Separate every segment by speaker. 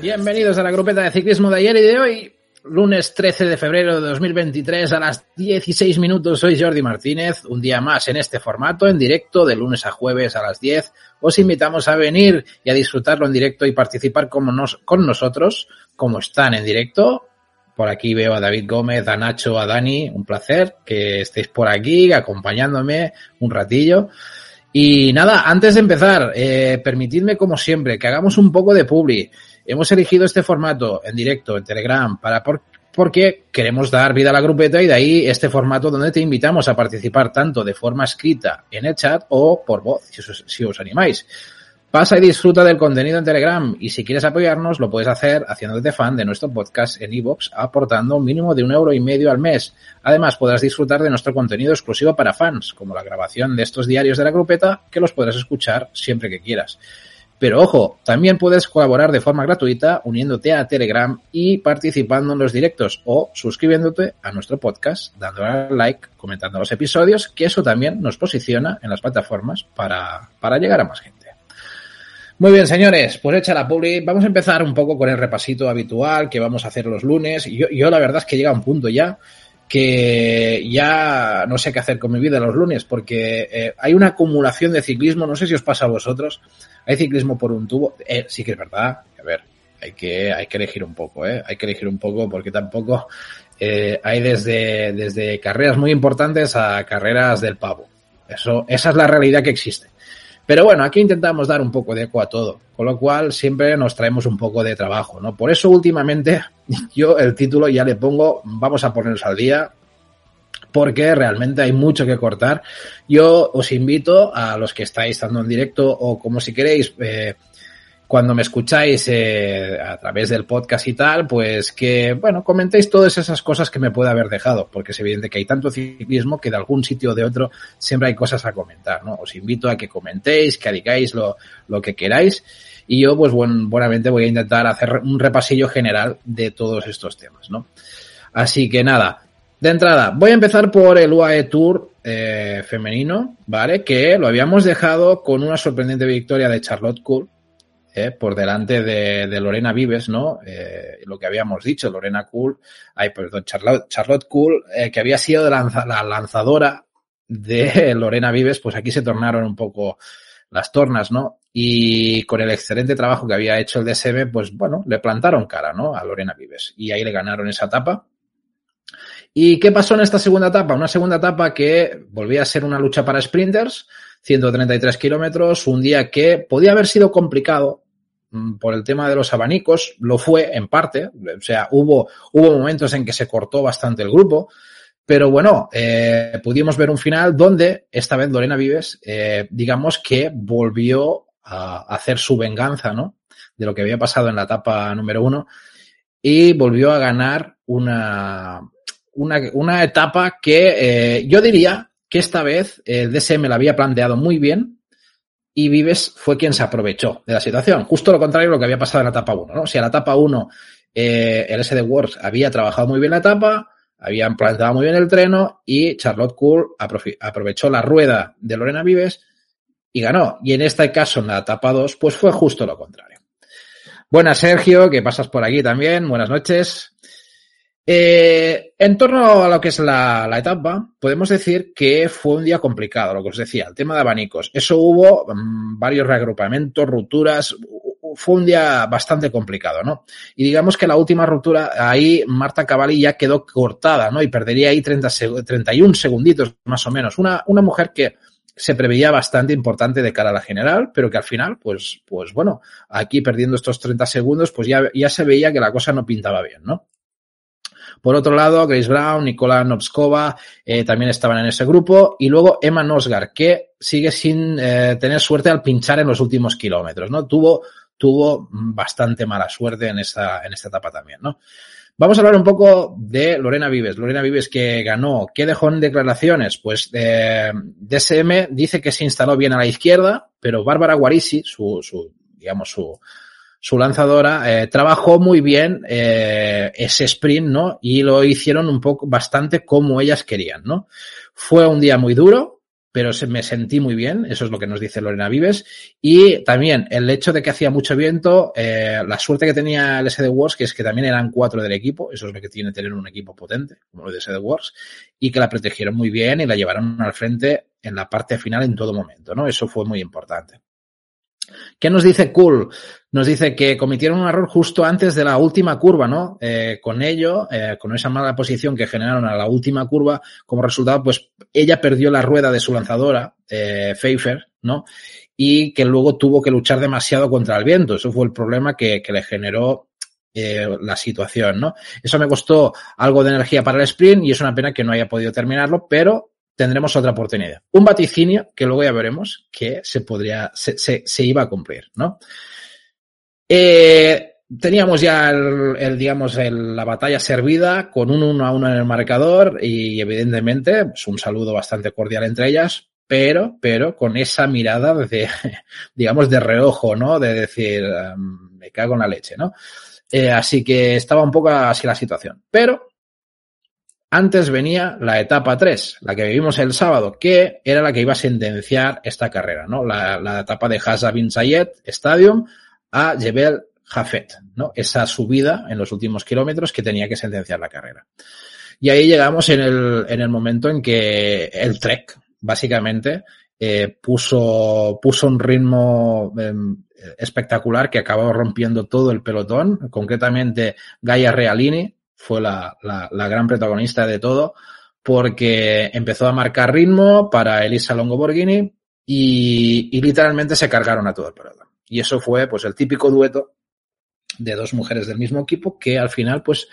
Speaker 1: Bienvenidos a la grupeta de ciclismo de ayer y de hoy, lunes 13 de febrero de 2023 a las 16 minutos. Soy Jordi Martínez, un día más en este formato, en directo, de lunes a jueves a las 10. Os invitamos a venir y a disfrutarlo en directo y participar con, nos, con nosotros, como están en directo. Por aquí veo a David Gómez, a Nacho, a Dani. Un placer que estéis por aquí acompañándome un ratillo. Y nada, antes de empezar, eh, permitidme como siempre que hagamos un poco de publi. Hemos elegido este formato en directo, en Telegram, para por, porque queremos dar vida a la grupeta y de ahí este formato donde te invitamos a participar tanto de forma escrita en el chat o por voz, si os, si os animáis. Pasa y disfruta del contenido en Telegram y si quieres apoyarnos lo puedes hacer haciéndote fan de nuestro podcast en iVoox aportando un mínimo de un euro y medio al mes. Además podrás disfrutar de nuestro contenido exclusivo para fans, como la grabación de estos diarios de la grupeta que los podrás escuchar siempre que quieras. Pero ojo, también puedes colaborar de forma gratuita uniéndote a Telegram y participando en los directos o suscribiéndote a nuestro podcast, dándole al like, comentando los episodios, que eso también nos posiciona en las plataformas para, para llegar a más gente. Muy bien, señores, pues hecha la publi, vamos a empezar un poco con el repasito habitual que vamos a hacer los lunes. Yo, yo la verdad es que llega un punto ya que ya no sé qué hacer con mi vida los lunes porque eh, hay una acumulación de ciclismo, no sé si os pasa a vosotros, hay ciclismo por un tubo, eh, sí que es verdad, a ver, hay que, hay que elegir un poco, ¿eh? hay que elegir un poco porque tampoco eh, hay desde, desde carreras muy importantes a carreras del pavo. Eso, esa es la realidad que existe. Pero bueno, aquí intentamos dar un poco de eco a todo, con lo cual siempre nos traemos un poco de trabajo, ¿no? Por eso últimamente yo el título ya le pongo vamos a ponernos al día, porque realmente hay mucho que cortar. Yo os invito a los que estáis estando en directo o como si queréis eh, cuando me escucháis eh, a través del podcast y tal, pues que, bueno, comentéis todas esas cosas que me puede haber dejado, porque es evidente que hay tanto ciclismo que de algún sitio o de otro siempre hay cosas a comentar, ¿no? Os invito a que comentéis, que digáis lo, lo que queráis y yo, pues, buen, buenamente voy a intentar hacer un repasillo general de todos estos temas, ¿no? Así que nada, de entrada, voy a empezar por el UAE Tour eh, femenino, ¿vale? Que lo habíamos dejado con una sorprendente victoria de Charlotte Cool, eh, por delante de, de, Lorena Vives, ¿no? Eh, lo que habíamos dicho, Lorena Cool, ay, perdón, Charlotte, Charlotte Cool, eh, que había sido la lanzadora de Lorena Vives, pues aquí se tornaron un poco las tornas, ¿no? Y con el excelente trabajo que había hecho el DSM, pues bueno, le plantaron cara, ¿no? A Lorena Vives. Y ahí le ganaron esa etapa. ¿Y qué pasó en esta segunda etapa? Una segunda etapa que volvía a ser una lucha para sprinters, 133 kilómetros, un día que podía haber sido complicado Mm, por el tema de los abanicos, lo fue en parte, o sea, hubo, hubo momentos en que se cortó bastante el grupo, pero bueno, eh, pudimos ver un final donde esta vez Lorena Vives, eh, digamos que volvió a hacer su venganza, ¿no? De lo que había pasado en la etapa número uno y volvió a ganar una, una, una etapa que eh, yo diría que esta vez el DSM la había planteado muy bien, y Vives fue quien se aprovechó de la situación. Justo lo contrario de lo que había pasado en la etapa 1, ¿no? Si a la etapa 1 eh, el SD Works había trabajado muy bien la etapa, habían plantado muy bien el treno y Charlotte Cool aprovechó la rueda de Lorena Vives y ganó. Y en este caso, en la etapa 2, pues fue justo lo contrario. Buenas, Sergio, que pasas por aquí también. Buenas noches. Eh, en torno a lo que es la, etapa, podemos decir que fue un día complicado, lo que os decía, el tema de abanicos. Eso hubo mmm, varios reagrupamientos, rupturas, fue un día bastante complicado, ¿no? Y digamos que la última ruptura, ahí Marta Cavalli ya quedó cortada, ¿no? Y perdería ahí 30, 31 segunditos más o menos. Una, una mujer que se preveía bastante importante de cara a la general, pero que al final, pues, pues bueno, aquí perdiendo estos 30 segundos, pues ya, ya se veía que la cosa no pintaba bien, ¿no? Por otro lado, Grace Brown, Nicola Novskova eh, también estaban en ese grupo. Y luego Emma Nosgar, que sigue sin eh, tener suerte al pinchar en los últimos kilómetros, ¿no? Tuvo, tuvo bastante mala suerte en esta, en esta etapa también, ¿no? Vamos a hablar un poco de Lorena Vives. Lorena Vives que ganó. ¿Qué dejó en declaraciones? Pues eh, DSM dice que se instaló bien a la izquierda, pero Bárbara Guarisi, su, su digamos, su, su lanzadora, eh, trabajó muy bien eh, ese sprint, ¿no? Y lo hicieron un poco bastante como ellas querían, ¿no? Fue un día muy duro, pero se, me sentí muy bien, eso es lo que nos dice Lorena Vives. Y también el hecho de que hacía mucho viento, eh, la suerte que tenía el SD Wars, que es que también eran cuatro del equipo, eso es lo que tiene tener un equipo potente, como el de SD Wars, y que la protegieron muy bien y la llevaron al frente en la parte final en todo momento, ¿no? Eso fue muy importante. ¿Qué nos dice Cool? Nos dice que cometieron un error justo antes de la última curva, ¿no? Eh, con ello, eh, con esa mala posición que generaron a la última curva, como resultado, pues ella perdió la rueda de su lanzadora, eh, Pfeiffer, ¿no? Y que luego tuvo que luchar demasiado contra el viento. Eso fue el problema que, le generó eh, la situación, ¿no? Eso me costó algo de energía para el sprint y es una pena que no haya podido terminarlo, pero tendremos otra oportunidad. Un vaticinio que luego ya veremos que se podría, se, se, se iba a cumplir, ¿no? Eh, teníamos ya el, digamos, la batalla servida con un uno a uno en el marcador y evidentemente pues un saludo bastante cordial entre ellas, pero, pero con esa mirada de, digamos, de reojo, ¿no? De decir, um, me cago en la leche, ¿no? Eh, así que estaba un poco así la situación. Pero antes venía la etapa 3, la que vivimos el sábado, que era la que iba a sentenciar esta carrera, ¿no? La, etapa de Hasa bin Zayed Stadium a Jebel Jafet, ¿no? Esa subida en los últimos kilómetros que tenía que sentenciar la carrera. Y ahí llegamos en el, en el momento en que el Trek, básicamente, eh, puso, puso un ritmo eh, espectacular que acabó rompiendo todo el pelotón, concretamente Gaia Realini, fue la, la, la, gran protagonista de todo, porque empezó a marcar ritmo para Elisa Longo Borghini y, y literalmente se cargaron a todo el pelotón. Y eso fue pues el típico dueto de dos mujeres del mismo equipo que al final pues,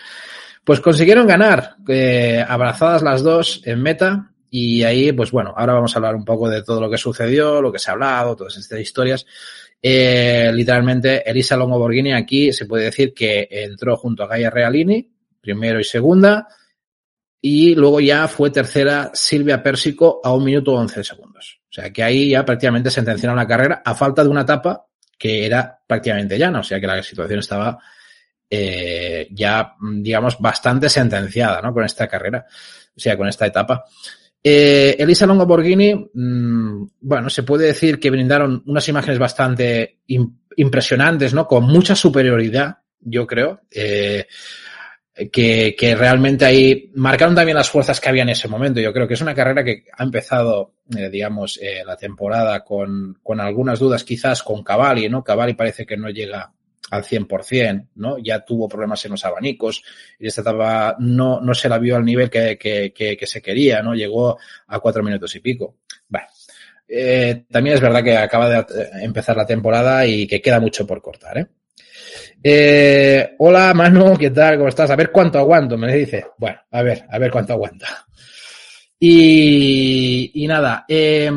Speaker 1: pues consiguieron ganar, eh, abrazadas las dos en meta. Y ahí, pues bueno, ahora vamos a hablar un poco de todo lo que sucedió, lo que se ha hablado, todas estas historias. Eh, literalmente, Elisa Longo Borghini aquí se puede decir que entró junto a Gaia Realini, primero y segunda, y luego ya fue tercera Silvia Pérsico a un minuto once segundos. O sea que ahí ya prácticamente sentenciaron la carrera a falta de una etapa que era prácticamente llana, o sea que la situación estaba eh, ya, digamos, bastante sentenciada ¿no? con esta carrera, o sea, con esta etapa. Eh, Elisa Longo Borghini, mmm, bueno, se puede decir que brindaron unas imágenes bastante impresionantes, ¿no? Con mucha superioridad, yo creo. Eh, que, que, realmente ahí marcaron también las fuerzas que había en ese momento. Yo creo que es una carrera que ha empezado, eh, digamos, eh, la temporada con, con algunas dudas, quizás con Cavalli, ¿no? Cavalli parece que no llega al 100%, ¿no? Ya tuvo problemas en los abanicos y esta etapa no, no se la vio al nivel que, que, que, se quería, ¿no? Llegó a cuatro minutos y pico. Bueno, eh, también es verdad que acaba de empezar la temporada y que queda mucho por cortar, ¿eh? Eh, hola Manu, ¿qué tal? ¿Cómo estás? A ver cuánto aguanto, me dice. Bueno, a ver, a ver cuánto aguanta. Y, y nada, eh,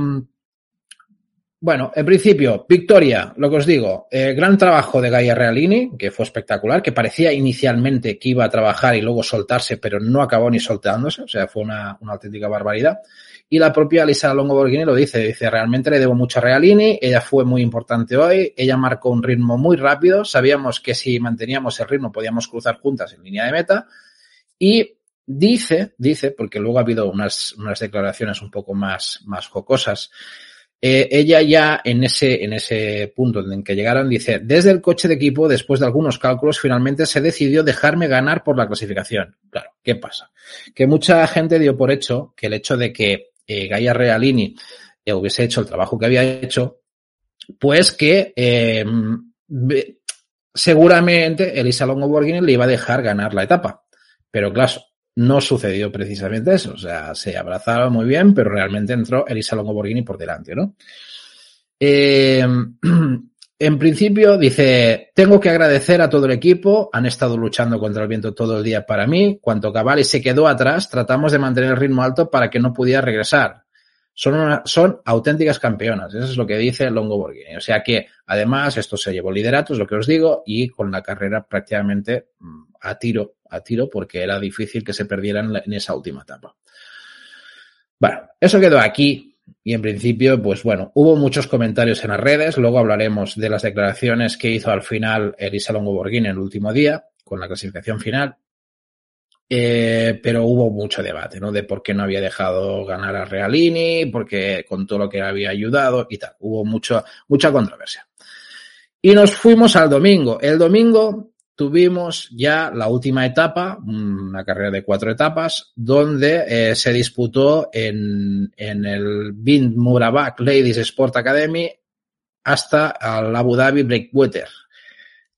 Speaker 1: bueno, en principio, victoria, lo que os digo, eh, gran trabajo de Gaia Realini, que fue espectacular, que parecía inicialmente que iba a trabajar y luego soltarse, pero no acabó ni soltándose, o sea, fue una auténtica barbaridad. Y la propia Lisa Longo Borghini lo dice, dice, realmente le debo mucho a Realini, ella fue muy importante hoy, ella marcó un ritmo muy rápido, sabíamos que si manteníamos el ritmo podíamos cruzar juntas en línea de meta y dice, dice, porque luego ha habido unas, unas declaraciones un poco más, más jocosas, eh, ella ya en ese, en ese punto en que llegaron dice, desde el coche de equipo, después de algunos cálculos, finalmente se decidió dejarme ganar por la clasificación. Claro, ¿qué pasa? Que mucha gente dio por hecho que el hecho de que eh, Gaia Realini eh, hubiese hecho el trabajo que había hecho, pues que eh, seguramente Elisa Longo Borghini le iba a dejar ganar la etapa. Pero claro, no sucedió precisamente eso. O sea, se abrazaron muy bien, pero realmente entró Elisa Longo Borghini por delante, ¿no? Eh, en principio dice, tengo que agradecer a todo el equipo, han estado luchando contra el viento todo el día para mí, cuanto Cavalli se quedó atrás, tratamos de mantener el ritmo alto para que no pudiera regresar. Son, una, son auténticas campeonas, eso es lo que dice Longo Borghini. O sea que, además, esto se llevó liderato, es lo que os digo, y con la carrera prácticamente a tiro a tiro porque era difícil que se perdieran en esa última etapa. Bueno, eso quedó aquí y en principio, pues bueno, hubo muchos comentarios en las redes, luego hablaremos de las declaraciones que hizo al final Elisa Longo Borghini en el último día con la clasificación final. Eh, pero hubo mucho debate, ¿no? De por qué no había dejado ganar a Realini, porque con todo lo que había ayudado y tal. Hubo mucho, mucha controversia. Y nos fuimos al domingo. El domingo tuvimos ya la última etapa, una carrera de cuatro etapas, donde eh, se disputó en, en el Bind Murabak Ladies Sport Academy hasta el Abu Dhabi Breakwater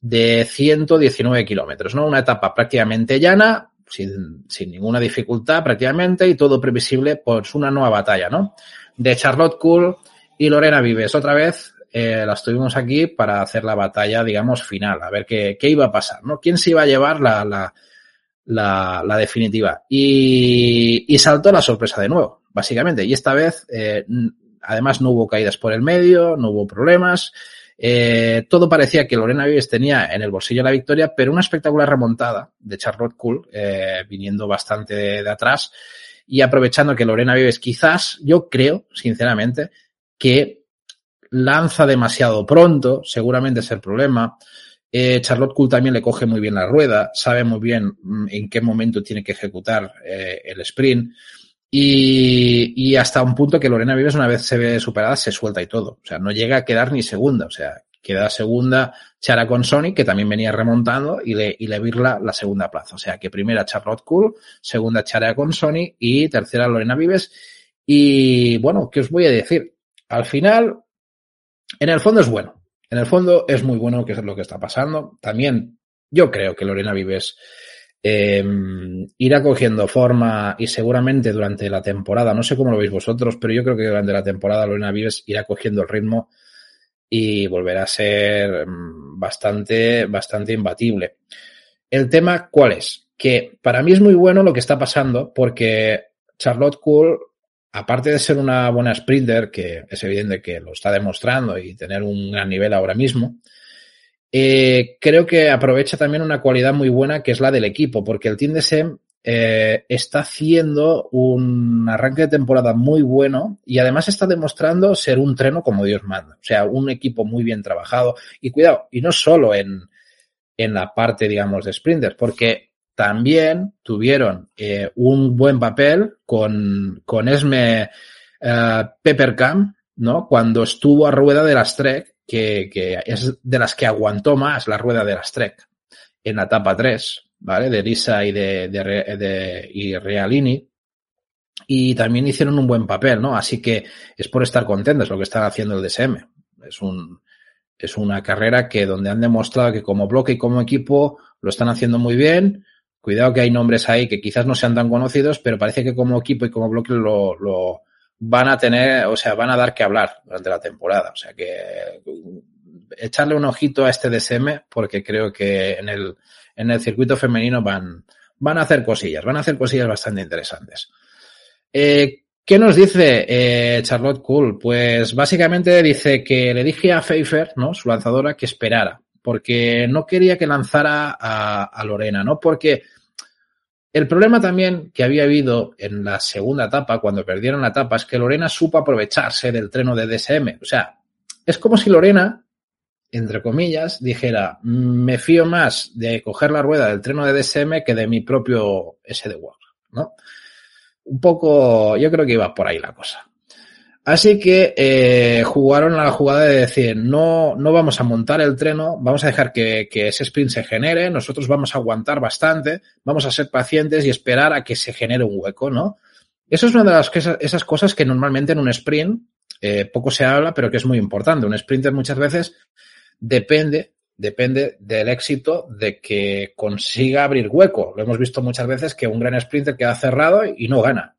Speaker 1: de 119 kilómetros, ¿no? Una etapa prácticamente llana, sin, sin, ninguna dificultad prácticamente y todo previsible, pues una nueva batalla, ¿no? De Charlotte Cool y Lorena Vives. Otra vez eh, las tuvimos aquí para hacer la batalla, digamos, final, a ver qué, qué iba a pasar, ¿no? ¿Quién se iba a llevar la, la, la, definitiva? Y, y, saltó la sorpresa de nuevo, básicamente. Y esta vez, eh, además, no hubo caídas por el medio, no hubo problemas. Eh, todo parecía que Lorena Vives tenía en el bolsillo la victoria, pero una espectacular remontada de Charlotte Cool, eh, viniendo bastante de, de, atrás y aprovechando que Lorena Vives quizás, yo creo, sinceramente, que lanza demasiado pronto, seguramente es el problema. Eh, Charlotte Cool también le coge muy bien la rueda, sabe muy bien mm, en qué momento tiene que ejecutar eh, el sprint. Y, y, hasta un punto que Lorena Vives, una vez se ve superada, se suelta y todo. O sea, no llega a quedar ni segunda. O sea, queda segunda Chara con Sony, que también venía remontando, y le, y le virla la segunda plaza. O sea, que primera Charlotte Cool, segunda Chara con Sony y tercera Lorena Vives. Y bueno, ¿qué os voy a decir? Al final, en el fondo es bueno. En el fondo es muy bueno lo que está pasando. También yo creo que Lorena Vives eh, irá cogiendo forma y seguramente durante la temporada, no sé cómo lo veis vosotros, pero yo creo que durante la temporada Lorena Vives irá cogiendo el ritmo y volverá a ser mm, bastante, bastante imbatible. El tema, ¿cuál es? Que para mí es muy bueno lo que está pasando porque Charlotte Cool aparte de ser una buena sprinter, que es evidente que lo está demostrando y tener un gran nivel ahora mismo, eh, creo que aprovecha también una cualidad muy buena que es la del equipo, porque el Team de SEM eh, está haciendo un arranque de temporada muy bueno y además está demostrando ser un treno como Dios manda. O sea, un equipo muy bien trabajado. Y cuidado, y no solo en, en la parte, digamos, de sprinters, porque también tuvieron eh, un buen papel con, con Esme eh, Peppercam, ¿no? Cuando estuvo a rueda de las Trek, que, que, es de las que aguantó más la rueda de las Trek en la etapa 3, ¿vale? De Lisa y de, de, de y Realini. Y también hicieron un buen papel, ¿no? Así que es por estar contentos lo que están haciendo el DSM. Es un, es una carrera que donde han demostrado que como bloque y como equipo lo están haciendo muy bien Cuidado que hay nombres ahí que quizás no sean tan conocidos, pero parece que como equipo y como bloque lo, lo van a tener, o sea, van a dar que hablar durante la temporada. O sea que echarle un ojito a este DSM porque creo que en el, en el circuito femenino van, van a hacer cosillas, van a hacer cosillas bastante interesantes. Eh, ¿Qué nos dice eh, Charlotte Cool? Pues básicamente dice que le dije a Pfeiffer, ¿no? Su lanzadora, que esperara, porque no quería que lanzara a, a Lorena, ¿no? Porque el problema también que había habido en la segunda etapa, cuando perdieron la etapa, es que Lorena supo aprovecharse del treno de DSM. O sea, es como si Lorena, entre comillas, dijera, me fío más de coger la rueda del treno de DSM que de mi propio SD World, ¿no? Un poco, yo creo que iba por ahí la cosa. Así que eh, jugaron a la jugada de decir, no, no vamos a montar el treno, vamos a dejar que, que, ese sprint se genere, nosotros vamos a aguantar bastante, vamos a ser pacientes y esperar a que se genere un hueco, ¿no? Eso es una de las esas cosas que normalmente en un sprint eh, poco se habla, pero que es muy importante. Un sprinter muchas veces depende, depende del éxito de que consiga abrir hueco. Lo hemos visto muchas veces que un gran sprinter queda cerrado y no gana.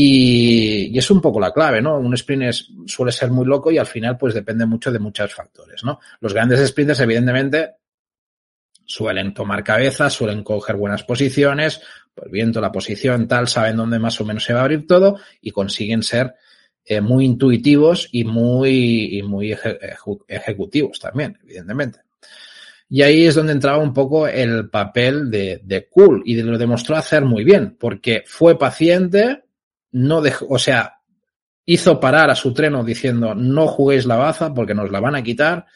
Speaker 1: Y, es un poco la clave, ¿no? Un sprint suele ser muy loco y al final pues depende mucho de muchos factores, ¿no? Los grandes sprinters evidentemente suelen tomar cabeza, suelen coger buenas posiciones, pues viendo la posición tal, saben dónde más o menos se va a abrir todo y consiguen ser eh, muy intuitivos y muy, muy eje, ejecutivos también, evidentemente. Y ahí es donde entraba un poco el papel de, de Cool y lo demostró hacer muy bien, porque fue paciente, no dejó, o sea, hizo parar a su treno diciendo no juguéis la baza porque nos la van a quitar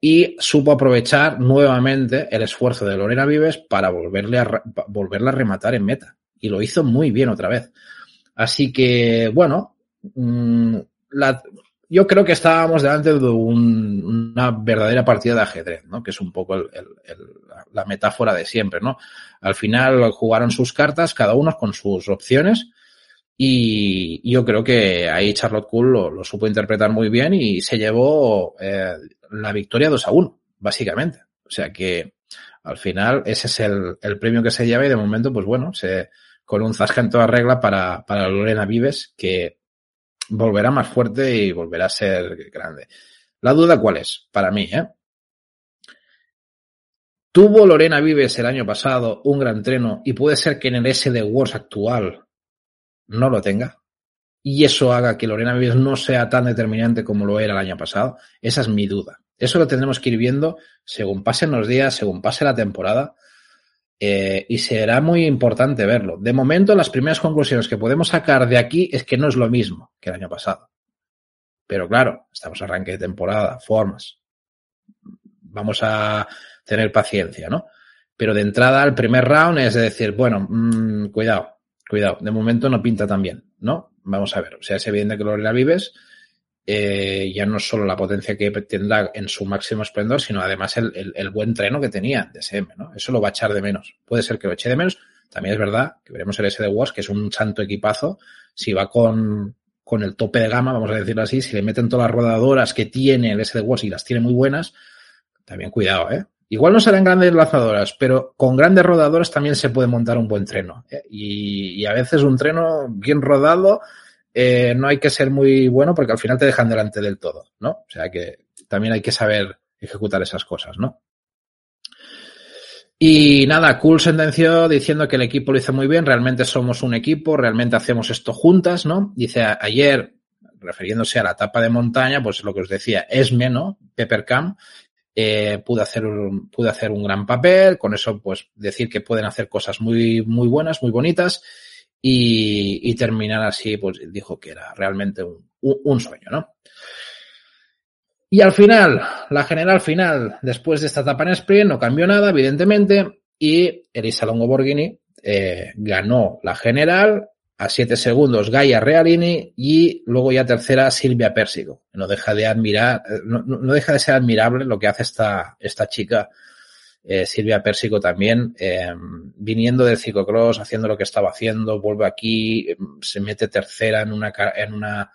Speaker 1: y supo aprovechar nuevamente el esfuerzo de Lorena Vives para volverle a, volverla a rematar en meta. Y lo hizo muy bien otra vez. Así que, bueno, mm, yo creo que estábamos delante de un, una verdadera partida de ajedrez, ¿no? Que es un poco el, la metáfora de siempre, ¿no? Al final jugaron sus cartas, cada uno con sus opciones, y yo creo que ahí Charlotte Cool lo, supo interpretar muy bien y se llevó eh, la victoria 2 a 1, básicamente. O sea que al final ese es el, el, premio que se lleva y de momento, pues bueno, se, con un zasca en toda regla para, para Lorena Vives, que volverá más fuerte y volverá a ser grande. La duda cuál es, para mí, ¿eh? Tuvo Lorena Vives el año pasado un gran treno y puede ser que en el SD Wars actual no lo tenga y eso haga que Lorena Vives no sea tan determinante como lo era el año pasado. Esa es mi duda. Eso lo tendremos que ir viendo según pasen los días, según pase la temporada eh, y será muy importante verlo. De momento, las primeras conclusiones que podemos sacar de aquí es que no es lo mismo que el año pasado. Pero claro, estamos arranque de temporada, formas. Vamos a tener paciencia, ¿no? Pero de entrada, el primer round es decir, bueno, mmm, cuidado, cuidado, de momento no pinta tan bien, ¿no? Vamos a ver, o sea, es evidente que Lorena Vives eh, ya no solo la potencia que tendrá en su máximo esplendor, sino además el, el, buen treno que tenía de SM, ¿no? Eso lo va a echar de menos. Puede ser que lo eche de menos. También es verdad que veremos el SD Wars, que es un santo equipazo. Si va con, con el tope de gama, vamos a decirlo así, si le meten todas las rodadoras que tiene el SD Wars y las tiene muy buenas, también cuidado, ¿eh? Igual no serán grandes lanzadoras, pero con grandes rodadoras también se puede montar un buen treno. ¿eh? Y, a veces un treno bien rodado eh, no hay que ser muy bueno porque al final te dejan delante del todo, ¿no? O sea que también hay que saber ejecutar esas cosas, ¿no? Y nada, Cool sentenció diciendo que el equipo lo hizo muy bien, realmente somos un equipo, realmente hacemos esto juntas, ¿no? Dice ayer, refiriéndose a la etapa de montaña, pues lo que os decía, Esme, ¿no? Peppercam, eh, pudo hacer un, pudo hacer un gran papel, con eso pues decir que pueden hacer cosas muy, muy buenas, muy bonitas y, y terminar así, pues dijo que era realmente un, un sueño, ¿no? Y al final, la general final, después de esta etapa en sprint, no cambió nada, evidentemente, y Elisa Longo Borghini eh, ganó la general a siete segundos Gaia Realini y luego ya tercera Silvia Pérsico. No deja de admirar, no, no deja de ser admirable lo que hace esta, esta chica eh, Silvia Pérsico también, eh, viniendo del ciclocross, haciendo lo que estaba haciendo, vuelve aquí, se mete tercera en una, en una,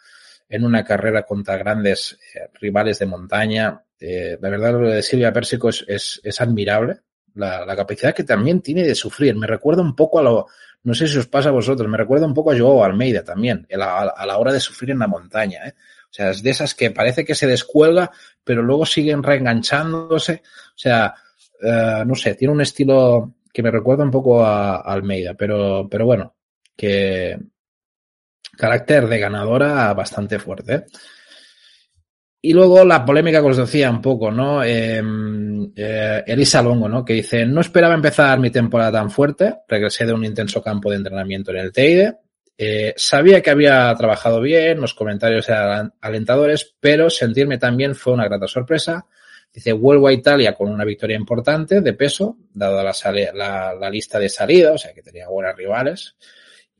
Speaker 1: en una carrera contra grandes eh, rivales de montaña. Eh, la verdad, lo de Silvia Pérsico es, es, es admirable. La, la, capacidad que también tiene de sufrir. Me recuerda un poco a lo, no sé si os pasa a vosotros, me recuerda un poco a Joao Almeida también, a la, hora de sufrir en la montaña. ¿eh? O sea, es de esas que parece que se descuelga, pero luego siguen reenganchándose. O sea, uh, no sé, tiene un estilo que me recuerda un poco a, a, Almeida, pero, pero bueno, que carácter de ganadora bastante fuerte. ¿eh? Y luego la polémica que os decía un poco, ¿no? Eh, eh, Elisa Longo, ¿no? Que dice, no esperaba empezar mi temporada tan fuerte, regresé de un intenso campo de entrenamiento en el Teide, eh, sabía que había trabajado bien, los comentarios eran alentadores, pero sentirme tan bien fue una grata sorpresa. Dice, vuelvo a Italia con una victoria importante de peso, dada la, la, la, lista de salida, o sea que tenía buenas rivales,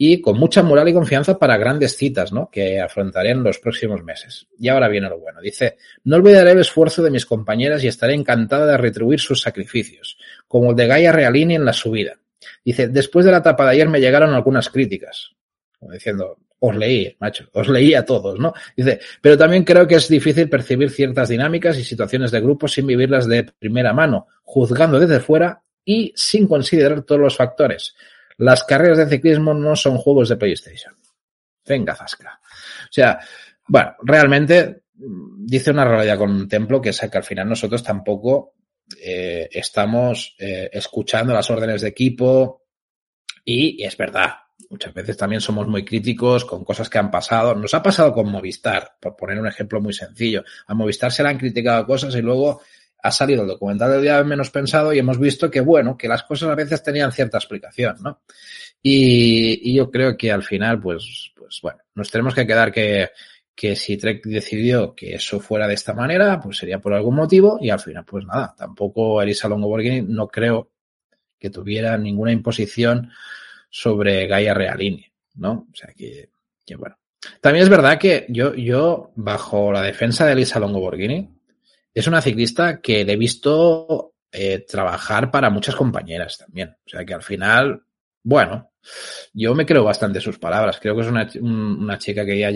Speaker 1: y con mucha moral y confianza para grandes citas, ¿no? Que afrontaré en los próximos meses. Y ahora viene lo bueno. Dice, no olvidaré el esfuerzo de mis compañeras y estaré encantada de retribuir sus sacrificios, como el de Gaia Realini en la subida. Dice, después de la etapa de ayer me llegaron algunas críticas, como diciendo, os leí, macho, os leí a todos, ¿no? Dice, pero también creo que es difícil percibir ciertas dinámicas y situaciones de grupo sin vivirlas de primera mano, juzgando desde fuera y sin considerar todos los factores. Las carreras de ciclismo no son juegos de PlayStation. Venga, Zasca. O sea, bueno, realmente dice una realidad con un templo que es que al final nosotros tampoco eh, estamos eh, escuchando las órdenes de equipo y, y es verdad, muchas veces también somos muy críticos con cosas que han pasado. Nos ha pasado con Movistar, por poner un ejemplo muy sencillo. A Movistar se le han criticado cosas y luego ha salido el documental del día menos pensado y hemos visto que, bueno, que las cosas a veces tenían cierta explicación, ¿no? Y, y yo creo que al final, pues, pues bueno, nos tenemos que quedar que, que si Trek decidió que eso fuera de esta manera, pues sería por algún motivo y al final, pues nada, tampoco Elisa Longoborghini no creo que tuviera ninguna imposición sobre Gaia Realini, ¿no? O sea que, que bueno. También es verdad que yo, yo, bajo la defensa de Elisa Longoborghini, es una ciclista que le he visto eh, trabajar para muchas compañeras también. O sea que al final, bueno, yo me creo bastante sus palabras. Creo que es una, una chica que ya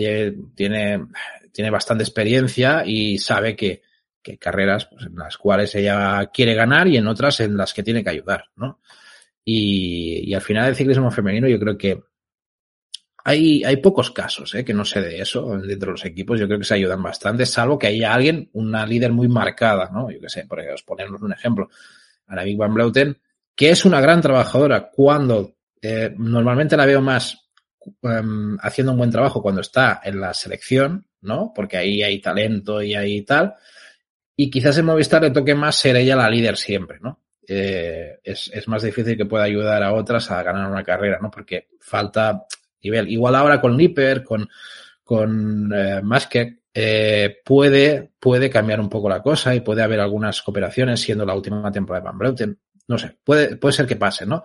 Speaker 1: tiene, tiene bastante experiencia y sabe que, que hay carreras pues, en las cuales ella quiere ganar y en otras en las que tiene que ayudar, ¿no? Y, y al final el ciclismo femenino yo creo que hay, hay pocos casos ¿eh? que no se de eso dentro de los equipos. Yo creo que se ayudan bastante, salvo que haya alguien, una líder muy marcada, ¿no? Yo qué sé, por ejemplo, ponernos un ejemplo. A la Big Van Bleuten, que es una gran trabajadora cuando eh, normalmente la veo más um, haciendo un buen trabajo cuando está en la selección, ¿no? Porque ahí hay talento y hay tal. Y quizás en Movistar le toque más ser ella la líder siempre, ¿no? Eh, es, es más difícil que pueda ayudar a otras a ganar una carrera, ¿no? Porque falta Igual ahora con Nipper, con, con eh, eh, puede, puede cambiar un poco la cosa y puede haber algunas cooperaciones siendo la última temporada de Van Bleuten. No sé, puede, puede ser que pase, ¿no?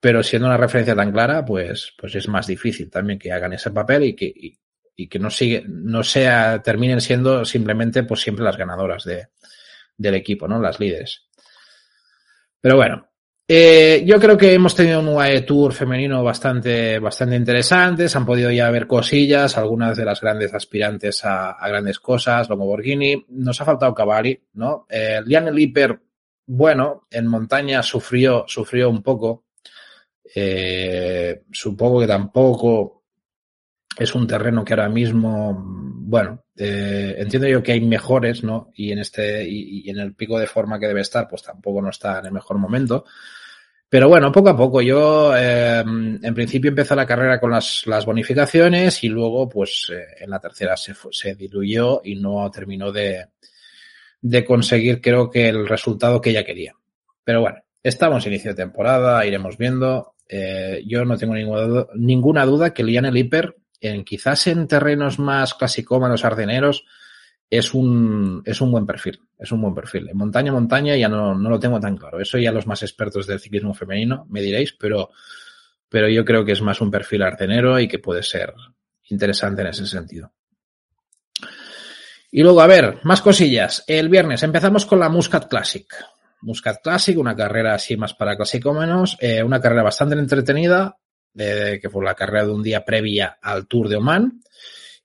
Speaker 1: Pero siendo una referencia tan clara, pues, pues es más difícil también que hagan ese papel y que, y, y que no sigue, no sea, terminen siendo simplemente pues siempre las ganadoras de, del equipo, ¿no? Las líderes. Pero bueno, eh, yo creo que hemos tenido un UAE Tour femenino bastante, bastante interesante. Se han podido ya ver cosillas, algunas de las grandes aspirantes a, grandes cosas, Lomo Borghini. Nos ha faltado Cavalli, ¿no? Eh, Liane Lipper, bueno, en montaña sufrió, sufrió un poco. Eh, supongo que tampoco es un terreno que ahora mismo, bueno, eh, entiendo yo que hay mejores, ¿no? Y en este, y, y, en el pico de forma que debe estar, pues tampoco no está en el mejor momento. Pero bueno, poco a poco. Yo, eh, en principio, empecé la carrera con las, las bonificaciones y luego, pues, eh, en la tercera se, se diluyó y no terminó de, de conseguir, creo que, el resultado que ella quería. Pero bueno, estamos inicio de temporada, iremos viendo. Eh, yo no tengo ninguna, ninguna duda que Liane Lipper, en, quizás en terrenos más clasicómanos, ardeneros, es un, es un buen perfil, es un buen perfil. En montaña, montaña ya no, no lo tengo tan claro. Eso ya los más expertos del ciclismo femenino me diréis, pero, pero yo creo que es más un perfil artenero y que puede ser interesante en ese sentido. Y luego, a ver, más cosillas. El viernes empezamos con la Muscat Classic. Muscat Classic, una carrera así más para clasicómenos, eh, una carrera bastante entretenida, eh, que fue la carrera de un día previa al Tour de Oman.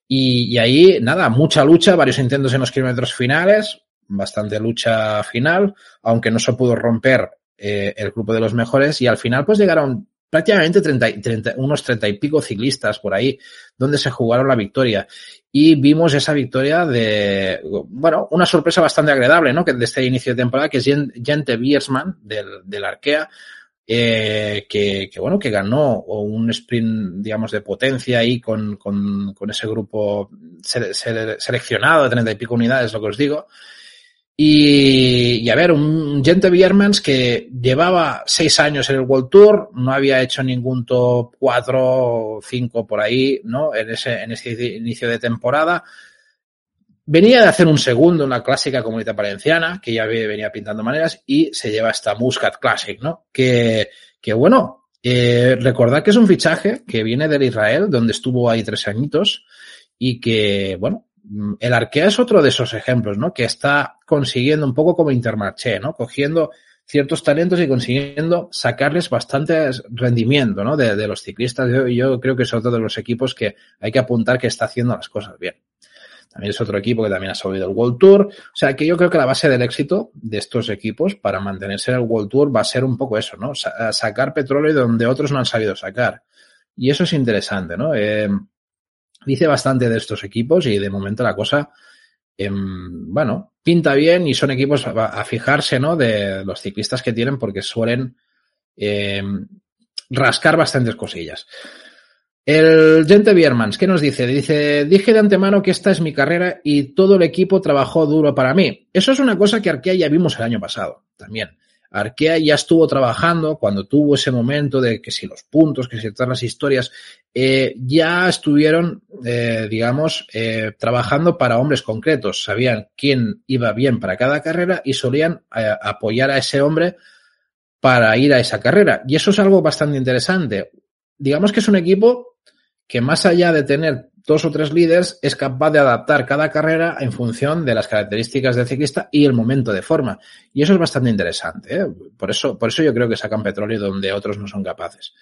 Speaker 1: Y, ahí, nada, mucha lucha, varios intentos en los kilómetros finales, bastante lucha final, aunque no se pudo romper eh, el grupo de los mejores y al final pues llegaron prácticamente 30, 30, unos 30 y pico ciclistas por ahí donde se jugaron la victoria. Y vimos esa victoria de, bueno, una sorpresa bastante agradable, ¿no? Que desde el inicio de temporada, que es Jente Biersman del Arkea, eh, que, que, bueno, que ganó un sprint, digamos, de potencia ahí con, con, con ese grupo se, se, seleccionado de treinta y pico unidades, lo que os digo. Y, y a ver, un Gente Biermans que llevaba seis años en el World Tour, no había hecho ningún top cuatro o cinco por ahí, ¿no? En ese, en ese inicio de temporada. Venía de hacer un segundo en la clásica comunidad valenciana, que ya venía pintando maneras, y se lleva esta Muscat Classic, ¿no? Que, que bueno, eh, recordad que es un fichaje que viene del Israel, donde estuvo ahí tres añitos, y que, bueno, el Arkea es otro de esos ejemplos, ¿no? Que está consiguiendo un poco como Intermarché, ¿no? Cogiendo ciertos talentos y consiguiendo sacarles bastante rendimiento, ¿no? De, de los ciclistas. Yo, yo creo que es otro de los equipos que hay que apuntar que está haciendo las cosas bien. También es otro equipo que también ha subido el World Tour. O sea que yo creo que la base del éxito de estos equipos para mantenerse en el World Tour va a ser un poco eso, ¿no? Sa sacar petróleo donde otros no han sabido sacar. Y eso es interesante, ¿no? Eh, dice bastante de estos equipos y de momento la cosa, eh, bueno, pinta bien y son equipos a, a, fijarse, ¿no? De los ciclistas que tienen porque suelen eh, rascar bastantes cosillas. El Gente Biermans, ¿qué nos dice? Dice, dije de antemano que esta es mi carrera y todo el equipo trabajó duro para mí. Eso es una cosa que Arkea ya vimos el año pasado también. Arkea ya estuvo trabajando cuando tuvo ese momento de que si los puntos, que si todas las historias, eh, ya estuvieron, eh, digamos, eh, trabajando para hombres concretos. Sabían quién iba bien para cada carrera y solían eh, apoyar a ese hombre para ir a esa carrera. Y eso es algo bastante interesante. Digamos que es un equipo que más allá de tener dos o tres líderes, es capaz de adaptar cada carrera en función de las características del ciclista y el momento de forma. Y eso es bastante interesante. ¿eh? Por, eso, por eso yo creo que sacan petróleo donde otros no son capaces.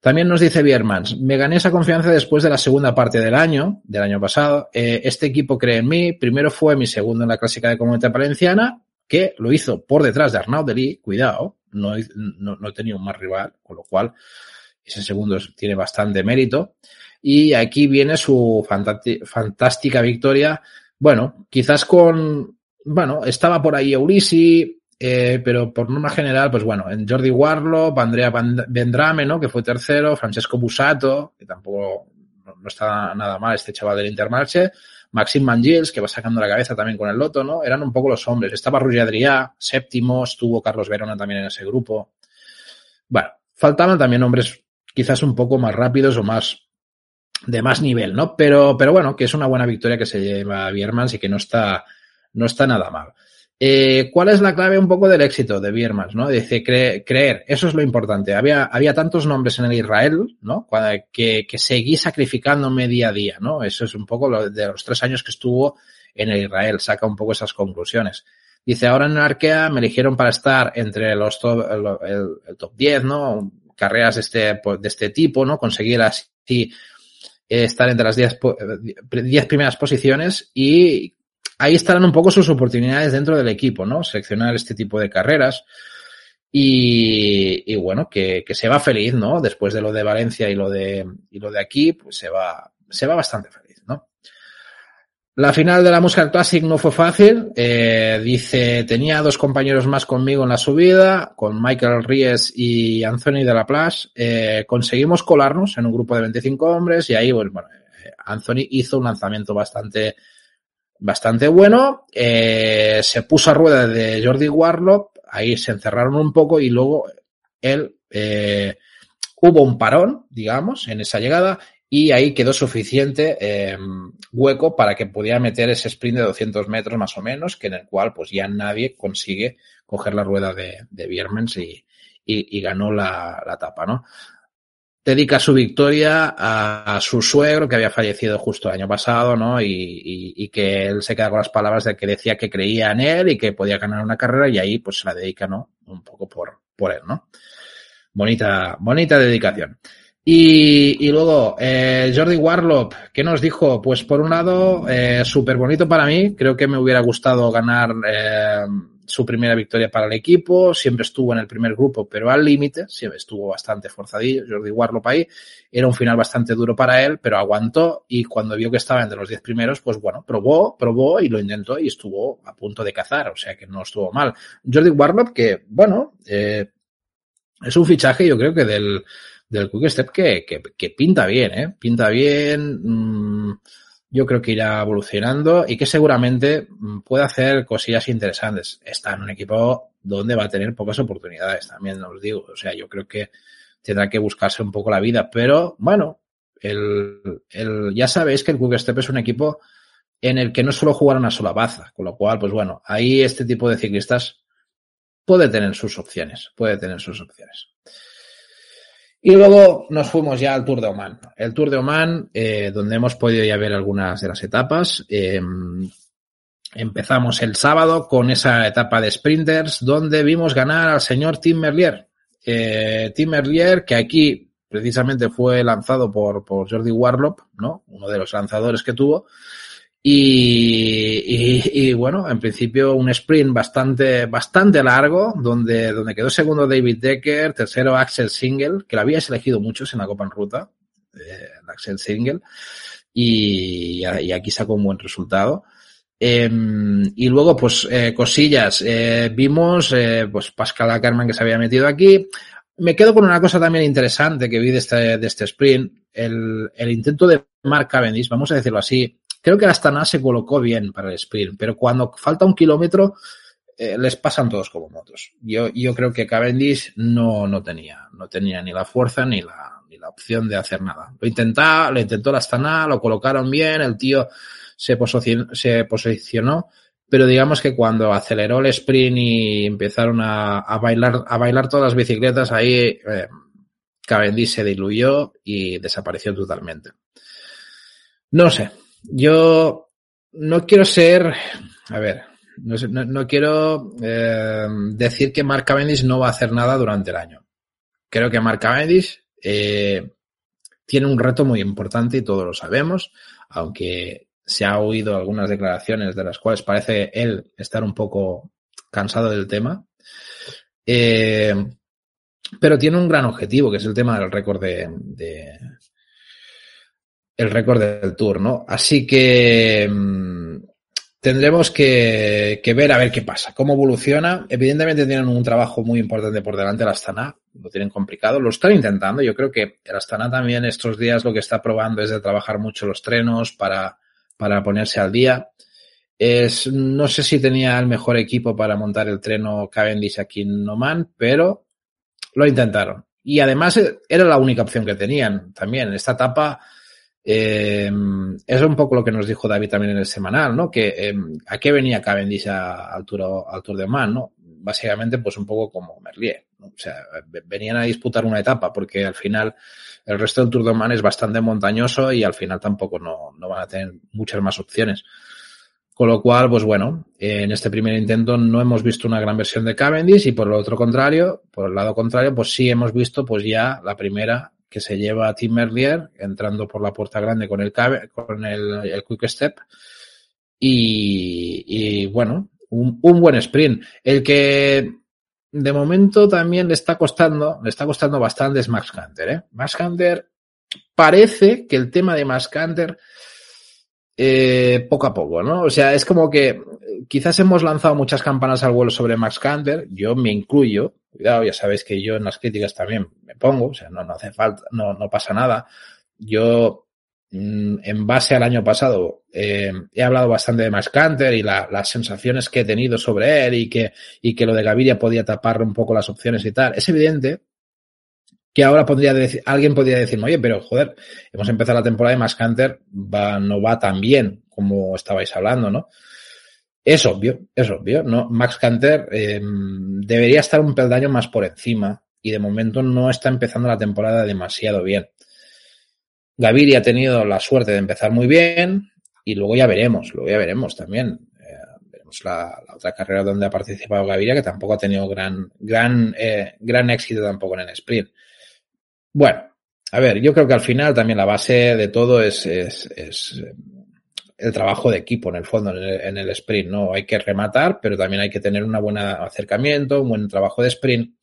Speaker 1: También nos dice Biermans, me gané esa confianza después de la segunda parte del año, del año pasado. Eh, este equipo cree en mí. Primero fue mi segundo en la clásica de Comunidad Valenciana, que lo hizo por detrás de Arnaud Delis. Cuidado, no, no, no tenía un más rival, con lo cual ese segundo tiene bastante mérito. Y aquí viene su fantástica victoria. Bueno, quizás con, bueno, estaba por ahí Ulisi, eh, pero por norma general, pues bueno, en Jordi Warlock, Andrea Vendrame, ¿no? Que fue tercero, Francesco Busato, que tampoco no, está nada mal este chaval del Intermarche, Maxim Mangils, que va sacando la cabeza también con el Loto, ¿no? Eran un poco los hombres. Estaba Ruggier Adrià, séptimo, estuvo Carlos Verona también en ese grupo. Bueno, faltaban también hombres quizás un poco más rápidos o más de más nivel, ¿no? Pero, pero bueno, que es una buena victoria que se lleva Biermans y que no está, no está nada mal. Eh, ¿Cuál es la clave un poco del éxito de Biermans, no? Dice creer, eso es lo importante. Había, había tantos nombres en el Israel, ¿no? Que, que seguí sacrificándome día a día, ¿no? Eso es un poco lo de los tres años que estuvo en el Israel, saca un poco esas conclusiones. Dice, ahora en Arkea me eligieron para estar entre los top, el, el, top 10, ¿no? Carreras de este, de este tipo, ¿no? Conseguir así estar entre las 10 primeras posiciones y ahí estarán un poco sus oportunidades dentro del equipo, ¿no? Seleccionar este tipo de carreras. Y, y bueno, que, que, se va feliz, ¿no? Después de lo de Valencia y lo de, y lo de aquí, pues se va, se va bastante feliz. La final de la Muscat Classic no fue fácil. Eh, dice, tenía dos compañeros más conmigo en la subida, con Michael Ries y Anthony de la Place. Eh, conseguimos colarnos en un grupo de 25 hombres y ahí, pues, bueno, eh, Anthony hizo un lanzamiento bastante, bastante bueno. Eh, se puso a rueda de Jordi Warlock, ahí se encerraron un poco y luego él, eh, hubo un parón, digamos, en esa llegada y ahí quedó suficiente eh, hueco para que pudiera meter ese sprint de 200 metros más o menos, que en el cual pues ya nadie consigue coger la rueda de, de Biermens y, y, ganó la, la etapa, ¿no? Dedica su victoria a, su suegro que había fallecido justo el año pasado, ¿no? Y, y, y, que él se queda con las palabras de que decía que creía en él y que podía ganar una carrera y ahí pues se la dedica, ¿no? Un poco por, por él, ¿no? Bonita, bonita dedicación. Y, y luego, eh, Jordi Warlock, ¿qué nos dijo? Pues por un lado, eh, súper bonito para mí. Creo que me hubiera gustado ganar eh, su primera victoria para el equipo. Siempre estuvo en el primer grupo, pero al límite. Siempre estuvo bastante forzadillo. Jordi Warlock ahí. Era un final bastante duro para él, pero aguantó. Y cuando vio que estaba entre los diez primeros, pues bueno, probó, probó y lo intentó y estuvo a punto de cazar. O sea que no estuvo mal. Jordi Warlock, que bueno, eh, es un fichaje, yo creo que del del Quick Step que, que, que pinta bien, ¿eh? Pinta bien. Mmm, yo creo que irá evolucionando y que seguramente mm, puede hacer cosillas interesantes. Está en un equipo donde va a tener pocas oportunidades, también os digo. O sea, yo creo que tendrá que buscarse un poco la vida. Pero bueno, el, el, ya sabéis que el Quick Step es un equipo en el que no solo jugar una sola baza, con lo cual, pues bueno, ahí este tipo de ciclistas puede tener sus opciones, puede tener sus opciones. Y luego nos fuimos ya al Tour de Oman. El Tour de Oman, eh, donde hemos podido ya ver algunas de las etapas. Eh, empezamos el sábado con esa etapa de sprinters, donde vimos ganar al señor Tim Merlier. Eh, Tim Merlier, que aquí precisamente fue lanzado por, por Jordi Warlock, ¿no? Uno de los lanzadores que tuvo. Y, bueno, en principio un sprint bastante, bastante largo, donde, donde quedó segundo David Decker, tercero Axel Single, que lo habíais elegido muchos en la Copa en Ruta, eh, Axel Single, y, aquí sacó un buen resultado. Eh, y luego, pues, eh, cosillas, eh, vimos, pues, Pascal Ackerman que se había metido aquí. Me quedo con una cosa también interesante que vi de este, de este sprint, el, el intento de Mark Cavendish, vamos a decirlo así, Creo que Astana se colocó bien para el sprint, pero cuando falta un kilómetro eh, les pasan todos como motos. Yo, yo creo que Cavendish no, no tenía, no tenía ni la fuerza ni la, ni la opción de hacer nada. Lo intentaba, lo intentó la Astana, lo colocaron bien, el tío se posicionó, se posicionó, pero digamos que cuando aceleró el sprint y empezaron a, bailar, a bailar todas las bicicletas, ahí eh, Cavendish se diluyó y desapareció totalmente. No sé, yo no quiero ser, a ver, no, quiero eh, decir que Mark Cavendish no va a hacer nada durante el año. Creo que Mark Cavendish eh, tiene un reto muy importante y todos lo sabemos, aunque se ha oído algunas declaraciones de las cuales parece él estar un poco cansado del tema. Eh, pero tiene un gran objetivo, que es el tema del récord de el récord del Tour, ¿no? Así que mmm, tendremos que, que, ver a ver qué pasa, cómo evoluciona. Evidentemente tienen un trabajo muy importante por delante el Astana, lo tienen complicado, lo están intentando. Yo creo que el Astana también estos días lo que está probando es de trabajar mucho los trenos para para ponerse al día. Es, no sé si tenía el mejor equipo para montar el treno Cavendish aquí en Oman, pero lo intentaron. Y además era la única opción que tenían también. Esta etapa eh, es un poco lo que nos dijo David también en el semanal, ¿no? Que eh, a qué venía Cavendish al, tour, Tour de Oman, ¿no? Básicamente, pues un poco como Merlier. ¿no? O sea, venían a disputar una etapa porque al final el resto del Tour de Oman es bastante montañoso y al final tampoco no, no van a tener muchas más opciones. Con lo cual, pues bueno, en este primer intento no hemos visto una gran versión de Cavendish y por el otro contrario, por el lado contrario, pues sí hemos visto pues ya la primera que se lleva a Tim Merlier entrando por la puerta grande con el, con el, Quick Step y, bueno, un, un, buen sprint. El que de momento también le está costando, le está costando bastante es Max Hunter, ¿eh? Max Hunter parece que el tema de Max Hunter eh, poco a poco, ¿no? O sea, es como que quizás hemos lanzado muchas campanas al vuelo sobre Max Hunter, yo me incluyo, cuidado, ya sabéis que yo en las críticas también me pongo, o sea, no, no hace falta, no, no pasa nada. Yo Mm, en base al año pasado, eh, he hablado bastante de Max Canter y la, las sensaciones que he tenido sobre él y que, y que lo de Gaviria podía tapar un poco las opciones y tal. Es evidente que ahora podría decir, alguien podría decirme, oye, pero joder, hemos empezado la temporada y Max Canter va, no va tan bien como estabais hablando, ¿no? Es obvio, es obvio, ¿no? Max Canter eh, debería estar un peldaño más por encima y de momento no está empezando la temporada demasiado bien. Gaviria ha tenido la suerte de empezar muy bien y luego ya veremos, luego ya veremos también. Eh, veremos la, la, otra carrera donde ha participado Gaviria que tampoco ha tenido gran, gran, eh, gran éxito tampoco en el sprint. Bueno, a ver, yo creo que al final también la base de todo es, es, es el trabajo de equipo en el fondo, en el, sprint, ¿no? Hay que rematar, pero también hay que tener un buen acercamiento, un buen trabajo de sprint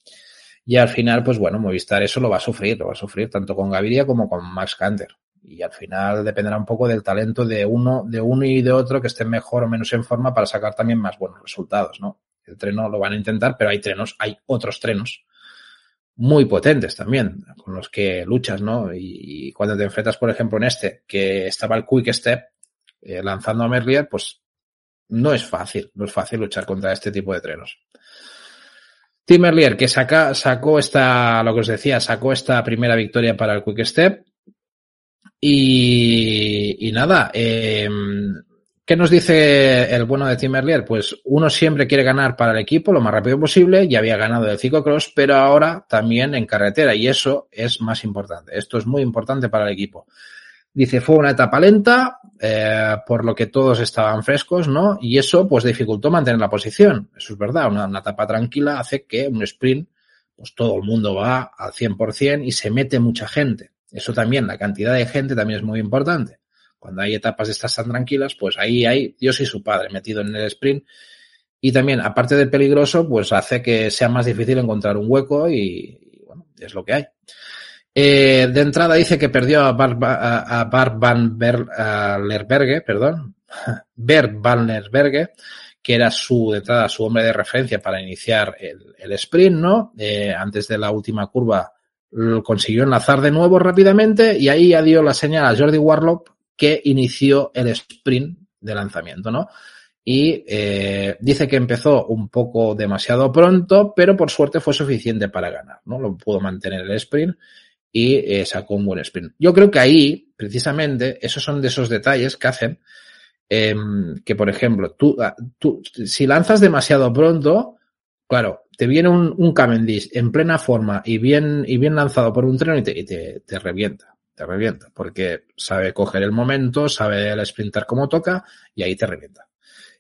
Speaker 1: y al final, pues bueno, Movistar eso lo va a sufrir, lo va a sufrir tanto con Gaviria como con Max Canter. Y al final dependerá un poco del talento de uno, de uno y de otro que estén mejor o menos en forma para sacar también más buenos resultados, ¿no? El treno lo van a intentar, pero hay trenos, hay otros trenos muy potentes también, con los que luchas, ¿no? Y cuando te enfrentas, por ejemplo, en este, que estaba el Quick Step eh, lanzando a Merlier, pues no es fácil, no es fácil luchar contra este tipo de trenos. Tim Merlier, que saca, sacó esta, lo que os decía, sacó esta primera victoria para el Quick Step. Y, y nada, eh, ¿qué nos dice el bueno de Tim Merlier? Pues uno siempre quiere ganar para el equipo lo más rápido posible, ya había ganado el ciclocross, pero ahora también en carretera, y eso es más importante. Esto es muy importante para el equipo. Dice, fue una etapa lenta, eh, por lo que todos estaban frescos, ¿no? Y eso, pues, dificultó mantener la posición. Eso es verdad. Una, una etapa tranquila hace que un sprint, pues, todo el mundo va al 100% y se mete mucha gente. Eso también, la cantidad de gente también es muy importante. Cuando hay etapas estas tan tranquilas, pues ahí hay Dios y su padre metido en el sprint. Y también, aparte de peligroso, pues hace que sea más difícil encontrar un hueco y, y bueno, es lo que hay. Eh, de entrada dice que perdió a Bar, a, a Bar Van perdón, Bert Van Lerberge, que era su, entrada, su hombre de referencia para iniciar el, el sprint, ¿no? Eh, antes de la última curva lo consiguió enlazar de nuevo rápidamente y ahí ya dio la señal a Jordi Warlock que inició el sprint de lanzamiento, ¿no? y eh, dice que empezó un poco demasiado pronto, pero por suerte fue suficiente para ganar, ¿no? Lo pudo mantener el sprint y eh, sacó un buen sprint. Yo creo que ahí, precisamente, esos son de esos detalles que hacen em, que, por ejemplo, tú, ah, tú, si lanzas demasiado pronto, claro, te viene un, un Cavendish en plena forma y bien, y bien lanzado por un tren y te, te, te revienta, te revienta, porque sabe coger el momento, sabe el sprinter como toca y ahí te revienta.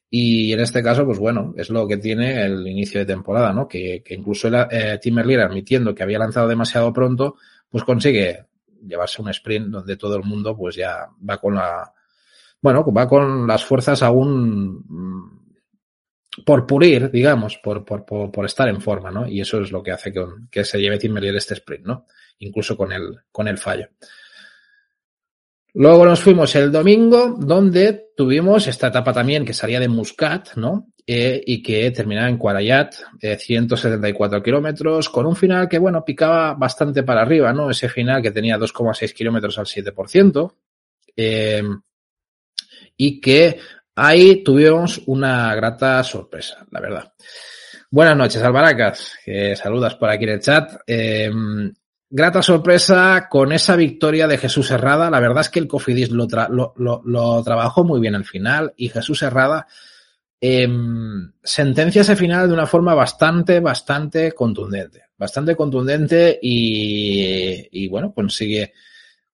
Speaker 1: Y en este caso, pues bueno, es lo que tiene el inicio de temporada, ¿no? Que, que incluso el, eh, Tim Merlier, admitiendo que había lanzado demasiado pronto, pues consigue llevarse un sprint donde todo el mundo pues ya va con la, bueno, va con las fuerzas aún mm, por pulir, digamos, por, por, por, por estar en forma, ¿no? Y eso es lo que hace que, que se lleve Tim Merlier este sprint, ¿no? Incluso con el, con el fallo. Luego nos fuimos el domingo, donde tuvimos esta etapa también que salía de Muscat, ¿no? Eh, y que terminaba en Cuarayat, eh, 174 kilómetros, con un final que, bueno, picaba bastante para arriba, ¿no? Ese final que tenía 2,6 kilómetros al 7%, eh, y que ahí tuvimos una grata sorpresa, la verdad. Buenas noches, Albaracas, que saludas por aquí en el chat. Eh, grata sorpresa con esa victoria de Jesús Herrada. La verdad es que el Cofidis lo, lo trabajó muy bien al final y Jesús Herrada eh, sentencia ese final de una forma bastante, bastante contundente. Bastante contundente y, y bueno, consigue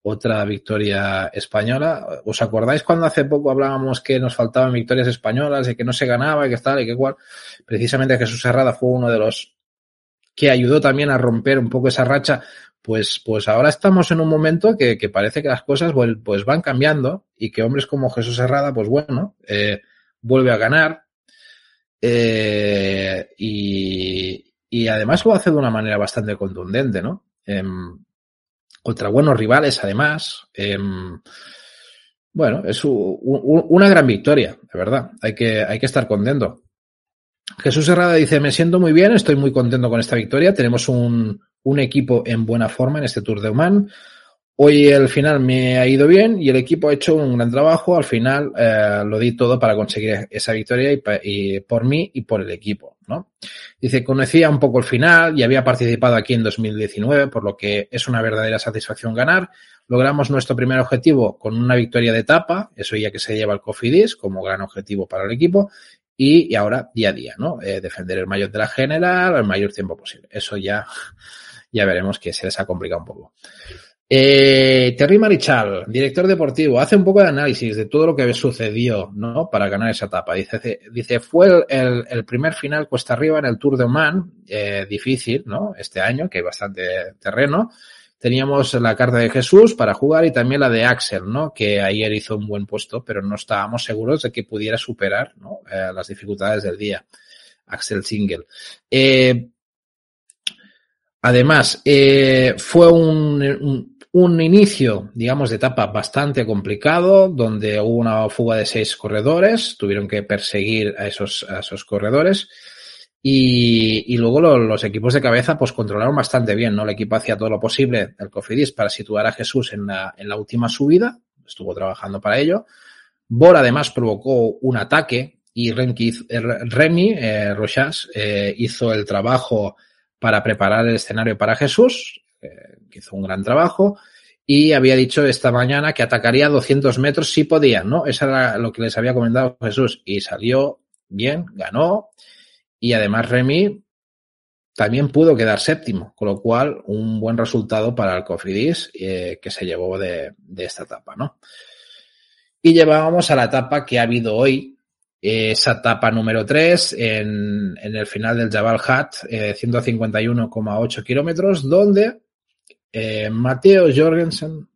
Speaker 1: otra victoria española. ¿Os acordáis cuando hace poco hablábamos que nos faltaban victorias españolas y que no se ganaba y que tal y que cual? Precisamente Jesús Herrada fue uno de los que ayudó también a romper un poco esa racha pues, pues ahora estamos en un momento que, que parece que las cosas pues, van cambiando y que hombres como Jesús Herrada, pues bueno, eh, vuelve a ganar eh, y, además lo hace de una manera bastante contundente, ¿no? Eh, contra buenos rivales, además. Em, bueno, es un, un, una gran victoria, de verdad. Hay que, hay que estar contento. Jesús Herrada dice, me siento muy bien, estoy muy contento con esta victoria. Tenemos un, un equipo en buena forma en este Tour de Oman. Hoy el final me ha ido bien y el equipo ha hecho un gran trabajo. Al final eh, lo di todo para conseguir esa victoria y, por mí y por el equipo. ¿no? Dice, conocía un poco el final y había participado aquí en 2019, por lo que es una verdadera satisfacción ganar. Logramos nuestro primer objetivo con una victoria de etapa, eso ya que se lleva el Cofidis como gran objetivo para el equipo. Y, y ahora día a día, ¿no? Eh, defender el mayor de la general el mayor tiempo posible. Eso ya ya veremos que se les ha complicado un poco. Eh, Terry Marichal, director deportivo, hace un poco de análisis de todo lo que sucedió, ¿no? Para ganar esa etapa. Dice, dice fue el, el primer final cuesta arriba en el Tour de Oman, eh, difícil, ¿no? Este año, que hay bastante terreno. Teníamos la carta de Jesús para jugar y también la de Axel, ¿no? Que ayer hizo un buen puesto, pero no estábamos seguros de que pudiera superar, ¿no? Eh, las dificultades del día. Axel Single. Eh, Además, fue un, un, un, inicio, digamos, de etapa bastante complicado, donde hubo una fuga de seis corredores, tuvieron que perseguir a esos, a esos corredores. Y, y luego lo, los equipos de cabeza pues controlaron bastante bien, ¿no? El equipo hacía todo lo posible, el Cofidis, para situar a Jesús en la, en la última subida, estuvo trabajando para ello. Bor además provocó un ataque y Remy eh, Rochas eh, hizo el trabajo para preparar el escenario para Jesús, eh, que hizo un gran trabajo, y había dicho esta mañana que atacaría 200 metros si podía, ¿no? Eso era lo que les había comentado Jesús, y salió bien, ganó, y además Remy también pudo quedar séptimo, con lo cual un buen resultado para el Cofidis eh, que se llevó de, esta etapa, ¿no? Y llevábamos a la etapa que ha habido hoy, esa etapa número 3 en, en, el final del Jabal Hat, eh, 151,8 kilómetros, donde eh, Mateo Jorgensen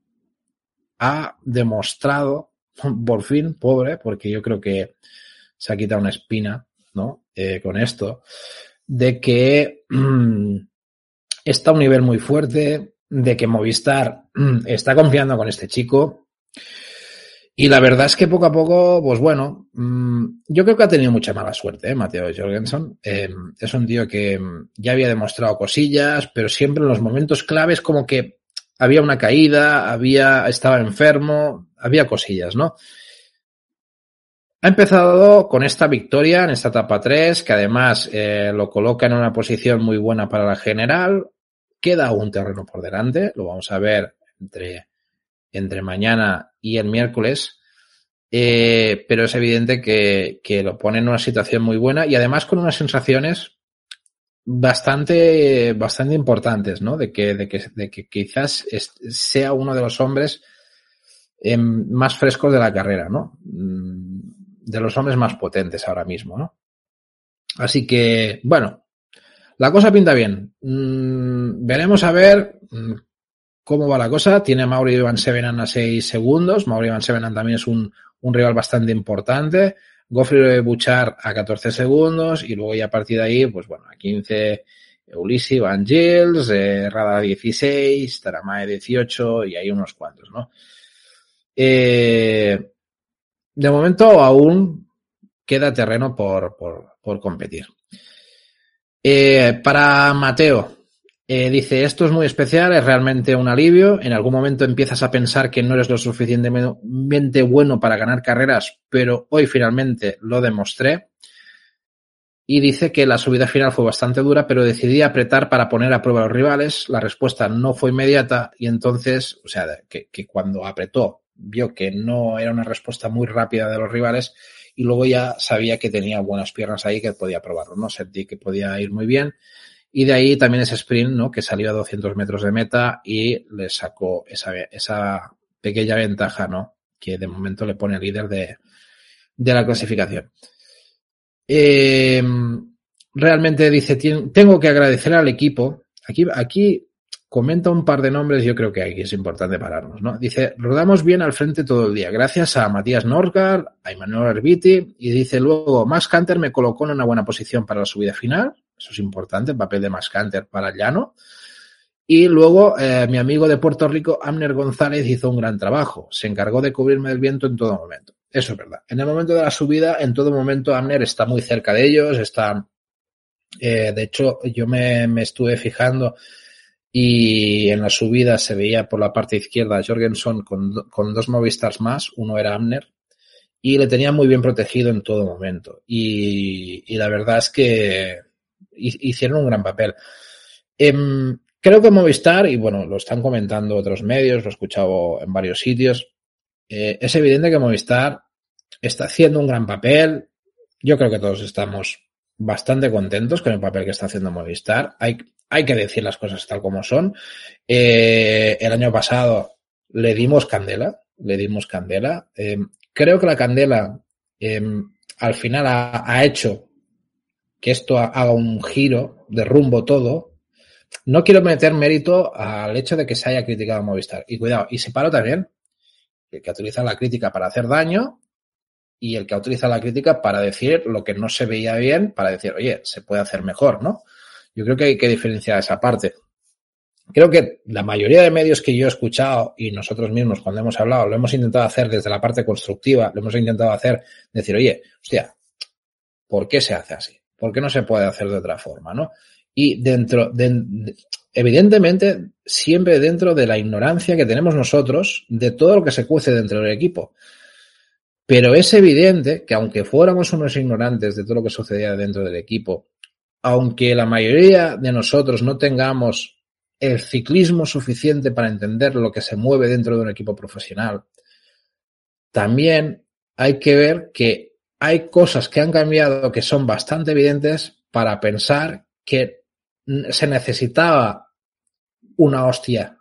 Speaker 1: ha demostrado, por fin, pobre, porque yo creo que se ha quitado una espina, ¿no? Eh, con esto, de que está a un nivel muy fuerte, de que Movistar está confiando con este chico, y la verdad es que poco a poco, pues bueno, mmm, yo creo que ha tenido mucha mala suerte, ¿eh? Mateo Jorgensen. Eh, es un tío que ya había demostrado cosillas, pero siempre en los momentos claves como que había una caída, había, estaba enfermo, había cosillas, ¿no? Ha empezado con esta victoria en esta etapa 3, que además eh, lo coloca en una posición muy buena para la general. Queda un terreno por delante, lo vamos a ver entre, entre mañana y el miércoles. Eh, pero es evidente que, que, lo pone en una situación muy buena y además con unas sensaciones bastante, bastante importantes, ¿no? De que, de que, de que quizás sea uno de los hombres eh, más frescos de la carrera, ¿no? Mm, de los hombres más potentes ahora mismo, ¿no? Así que, bueno, la cosa pinta bien. Mm, veremos a ver mm, cómo va la cosa. Tiene Mauri Van Sevenan a 6 segundos. Mauri Van Sevenan también es un, un rival bastante importante. Goffrey Buchar a 14 segundos y luego ya a partir de ahí, pues bueno, a 15 Ulisi, Van Gils, eh, Rada 16, Taramae 18 y hay unos cuantos, ¿no? Eh, de momento aún queda terreno por, por, por competir. Eh, para Mateo, eh, dice, esto es muy especial, es realmente un alivio. En algún momento empiezas a pensar que no eres lo suficientemente bueno para ganar carreras, pero hoy finalmente lo demostré. Y dice que la subida final fue bastante dura, pero decidí apretar para poner a prueba a los rivales. La respuesta no fue inmediata y entonces, o sea, que, que cuando apretó vio que no era una respuesta muy rápida de los rivales y luego ya sabía que tenía buenas piernas ahí que podía probarlo, ¿no? Sentí que podía ir muy bien. Y de ahí también ese sprint, ¿no? Que salió a 200 metros de meta y le sacó esa, esa pequeña ventaja, ¿no? Que de momento le pone líder de, de la clasificación. Eh, realmente dice, tengo que agradecer al equipo. Aquí, aquí comenta un par de nombres, yo creo que aquí es importante pararnos, ¿no? Dice, rodamos bien al frente todo el día, gracias a Matías Norgard, a Emmanuel Herbiti, y dice luego, Max Canter me colocó en una buena posición para la subida final, eso es importante, el papel de Max Canter para llano, y luego eh, mi amigo de Puerto Rico, Amner González, hizo un gran trabajo, se encargó de cubrirme del viento en todo momento. Eso es verdad. En el momento de la subida, en todo momento, Amner está muy cerca de ellos, está... Eh, de hecho, yo me, me estuve fijando y en la subida se veía por la parte izquierda Jorgensen con, con dos Movistars más, uno era Amner, y le tenía muy bien protegido en todo momento. Y, y la verdad es que hicieron un gran papel. Eh, creo que Movistar, y bueno, lo están comentando otros medios, lo he escuchado en varios sitios, eh, es evidente que Movistar está haciendo un gran papel. Yo creo que todos estamos bastante contentos con el papel que está haciendo Movistar. Hay, hay que decir las cosas tal como son. Eh, el año pasado le dimos candela, le dimos candela. Eh, creo que la candela eh, al final ha, hecho que esto haga un giro de rumbo todo. No quiero meter mérito al hecho de que se haya criticado Movistar. Y cuidado, y separo también el que utiliza la crítica para hacer daño y el que utiliza la crítica para decir lo que no se veía bien, para decir, oye, se puede hacer mejor, ¿no? Yo creo que hay que diferenciar esa parte. Creo que la mayoría de medios que yo he escuchado y nosotros mismos cuando hemos hablado lo hemos intentado hacer desde la parte constructiva, lo hemos intentado hacer, decir, oye, hostia, ¿por qué se hace así? ¿Por qué no se puede hacer de otra forma, no? Y dentro, de, evidentemente, siempre dentro de la ignorancia que tenemos nosotros de todo lo que se cuece dentro del equipo. Pero es evidente que aunque fuéramos unos ignorantes de todo lo que sucedía dentro del equipo, aunque la mayoría de nosotros no tengamos el ciclismo suficiente para entender lo que se mueve dentro de un equipo profesional, también hay que ver que hay cosas que han cambiado que son bastante evidentes para pensar que se necesitaba una hostia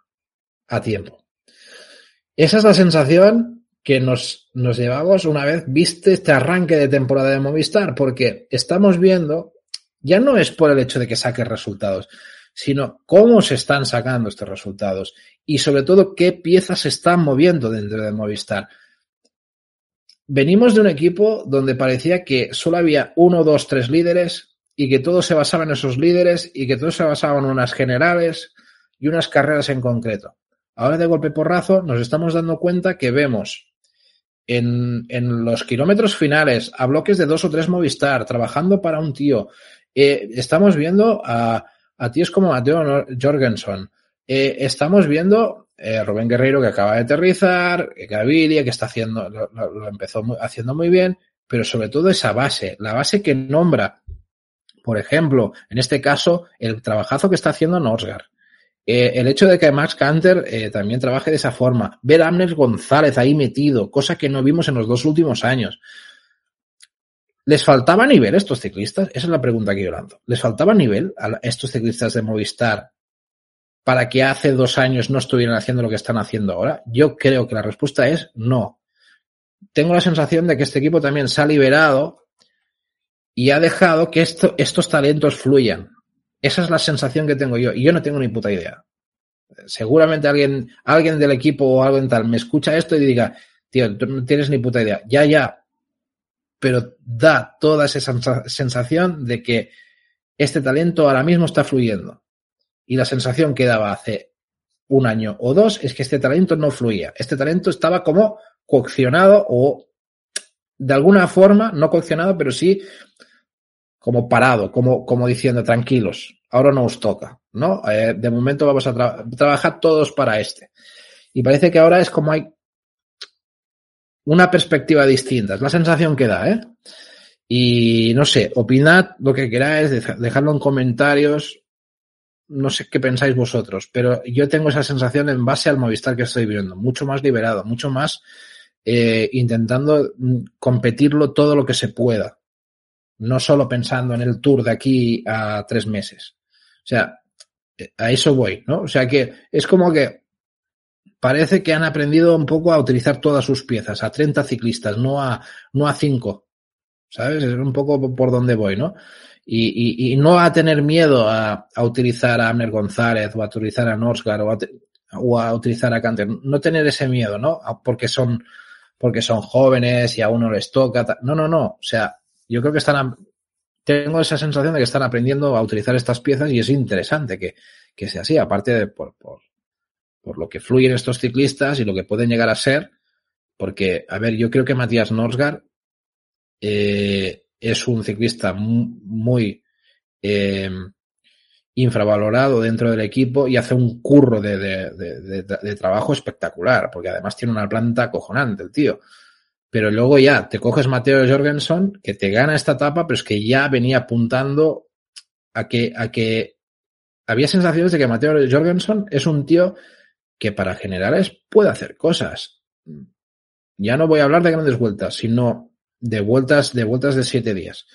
Speaker 1: a tiempo. Esa es la sensación que nos, nos llevamos una vez viste este arranque de temporada de Movistar, porque estamos viendo ya no es por el hecho de que saque resultados, sino cómo se están sacando estos resultados y sobre todo qué piezas se están moviendo dentro de Movistar. Venimos de un equipo donde parecía que solo había uno, dos, tres líderes y que todo se basaba en esos líderes y que todo se basaba en unas generales y unas carreras en concreto. Ahora de golpe porrazo nos estamos dando cuenta que vemos en, en, los kilómetros finales a bloques de dos o tres Movistar, trabajando para un tío, eh, estamos viendo a, a tíos como Mateo Jorgensen. Eh, estamos viendo eh, Rubén Guerreiro que acaba de aterrizar, Gaviria que está haciendo, lo, empezó muy, haciendo muy bien, pero sobre todo esa base, la base que nombra, por ejemplo, en este caso, el trabajazo que está haciendo Norsgaard. Eh, el hecho de que Max Canter eh, también trabaje de esa forma, ver a González ahí metido, cosa que no vimos en los dos últimos años. ¿Les faltaba nivel a estos ciclistas? Esa es la pregunta que yo lanzo. ¿Les faltaba nivel a estos ciclistas de Movistar para que hace dos años no estuvieran haciendo lo que están haciendo ahora? Yo creo que la respuesta es no. Tengo la sensación de que este equipo también se ha liberado y ha dejado que esto, estos talentos fluyan. Esa es la sensación que tengo yo y yo no tengo ni puta idea. Seguramente alguien, alguien del equipo o alguien tal me escucha esto y diga, tío, tú no tienes ni puta idea. Ya, ya. Pero da toda esa sensación de que este talento ahora mismo está fluyendo. Y la sensación que daba hace un año o dos es que este talento no fluía. Este talento estaba como coaccionado o de alguna forma, no coaccionado, pero sí como parado, como, como diciendo, tranquilos, ahora no os toca, ¿no? Eh, de momento vamos a trabajar todos para este. Y parece que ahora es como hay una perspectiva distinta, es la sensación que da, ¿eh? Y no sé, opinad lo que queráis, dejadlo en comentarios, no sé qué pensáis vosotros, pero yo tengo esa sensación en base al Movistar que estoy viendo, mucho más liberado, mucho más eh, intentando mm, competirlo todo lo que se pueda, no solo pensando en el tour de aquí a tres meses. O sea, eh, a eso voy, ¿no? O sea que es como que parece que han aprendido un poco a utilizar todas sus piezas, a 30 ciclistas, no a, no a 5. ¿Sabes? Es un poco por donde voy, ¿no? Y, y, no a tener miedo a, a, utilizar a Amner González o a utilizar a Norsgaard o a, o a utilizar a Canter. No tener ese miedo, ¿no? Porque son, porque son jóvenes y a uno les toca. No, no, no. O sea, yo creo que están, tengo esa sensación de que están aprendiendo a utilizar estas piezas y es interesante que, que sea así, aparte de por, por, por lo que fluyen estos ciclistas y lo que pueden llegar a ser, porque, a ver, yo creo que Matías Norsgaard eh, es un ciclista muy eh, infravalorado dentro del equipo y hace un curro de, de, de, trabajo espectacular, porque además tiene una planta acojonante el tío. Pero luego ya te coges Mateo Jorgensen, que te gana esta etapa, pero es que ya venía apuntando a que, a que había sensaciones de que Mateo Jorgensen es un tío que para generales puede hacer cosas. Ya no voy a hablar de grandes vueltas, sino de vueltas, de vueltas de siete días.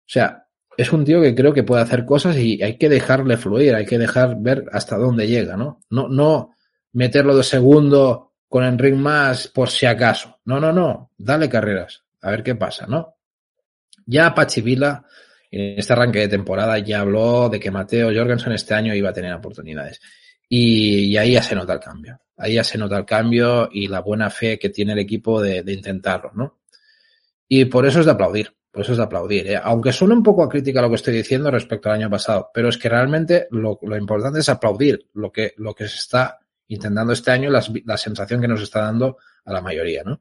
Speaker 1: O sea, es un tío que creo que puede hacer cosas y hay que dejarle fluir, hay que dejar ver hasta dónde llega, ¿no? No, no meterlo de segundo con Enric más por si acaso. No, no, no. Dale carreras. A ver qué pasa, ¿no? Ya Pachivila, en este arranque de temporada, ya habló de que Mateo Jorgensen este año iba a tener oportunidades. Y, ahí ya se nota el cambio. Ahí ya se nota el cambio y la buena fe que tiene el equipo de, de intentarlo, ¿no? Y por eso es de aplaudir, por eso es de aplaudir. ¿eh? Aunque suene un poco a crítica lo que estoy diciendo respecto al año pasado, pero es que realmente lo, importante es aplaudir lo que, lo que se está intentando este año, la sensación que nos está dando a la mayoría, ¿no?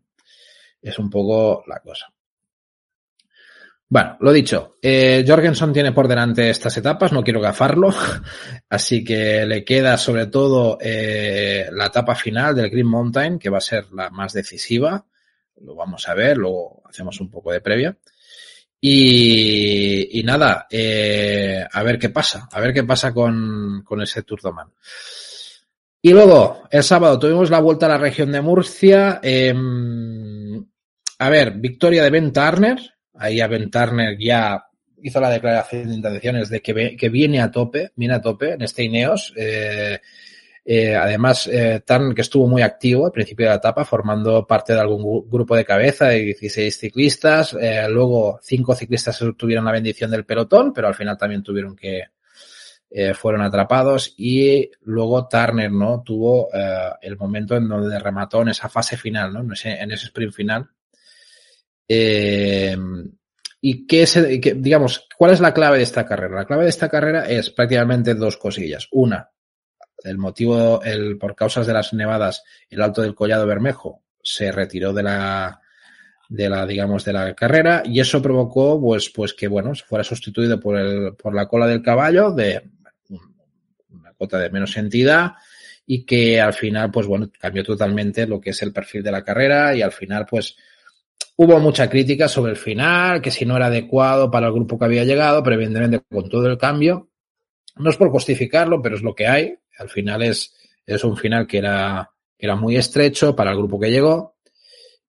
Speaker 1: Es un poco la cosa. Bueno, lo dicho, eh, Jorgensen tiene por delante estas etapas, no quiero gafarlo, así que le queda sobre todo eh, la etapa final del Green Mountain, que va a ser la más decisiva lo vamos a ver, luego hacemos un poco de previa. Y, nada, eh, a ver qué pasa, a ver qué pasa con, con ese Tour de Man. Y luego, el sábado tuvimos la vuelta a la región de Murcia. Eh, a ver, victoria de Ben Turner. Ahí a Ben Turner ya hizo la declaración de intenciones de que, que viene a tope, viene a tope en este Ineos. Eh, eh, además, eh, que estuvo muy activo al principio de la etapa, formando parte de algún grupo de cabeza de 16 ciclistas. Eh, luego, cinco ciclistas tuvieron la bendición del pelotón, pero al final también tuvieron que, eh, fueron atrapados. Y luego Turner, ¿no? Tuvo el momento en donde remató en esa fase final, ¿no? En ese, en ese sprint final. ¿Y qué es, qué, digamos, cuál es la clave de esta carrera? La clave de esta carrera es prácticamente dos cosillas. Una, el motivo, el, por causas de las nevadas, el Alto del Collado Bermejo se retiró de la, de la, digamos, de la carrera y eso provocó, pues, pues que, bueno, se fuera sustituido por el, por la cola del caballo de una cota de menos entidad y que al final, pues bueno, cambió totalmente lo que es el perfil de la carrera y al final, pues, hubo mucha crítica sobre el final, que si no era adecuado para el grupo que había llegado, pero evidentemente con todo el cambio, no es por justificarlo, pero es lo que hay. Al final es, es un final que era, que era muy estrecho para el grupo que llegó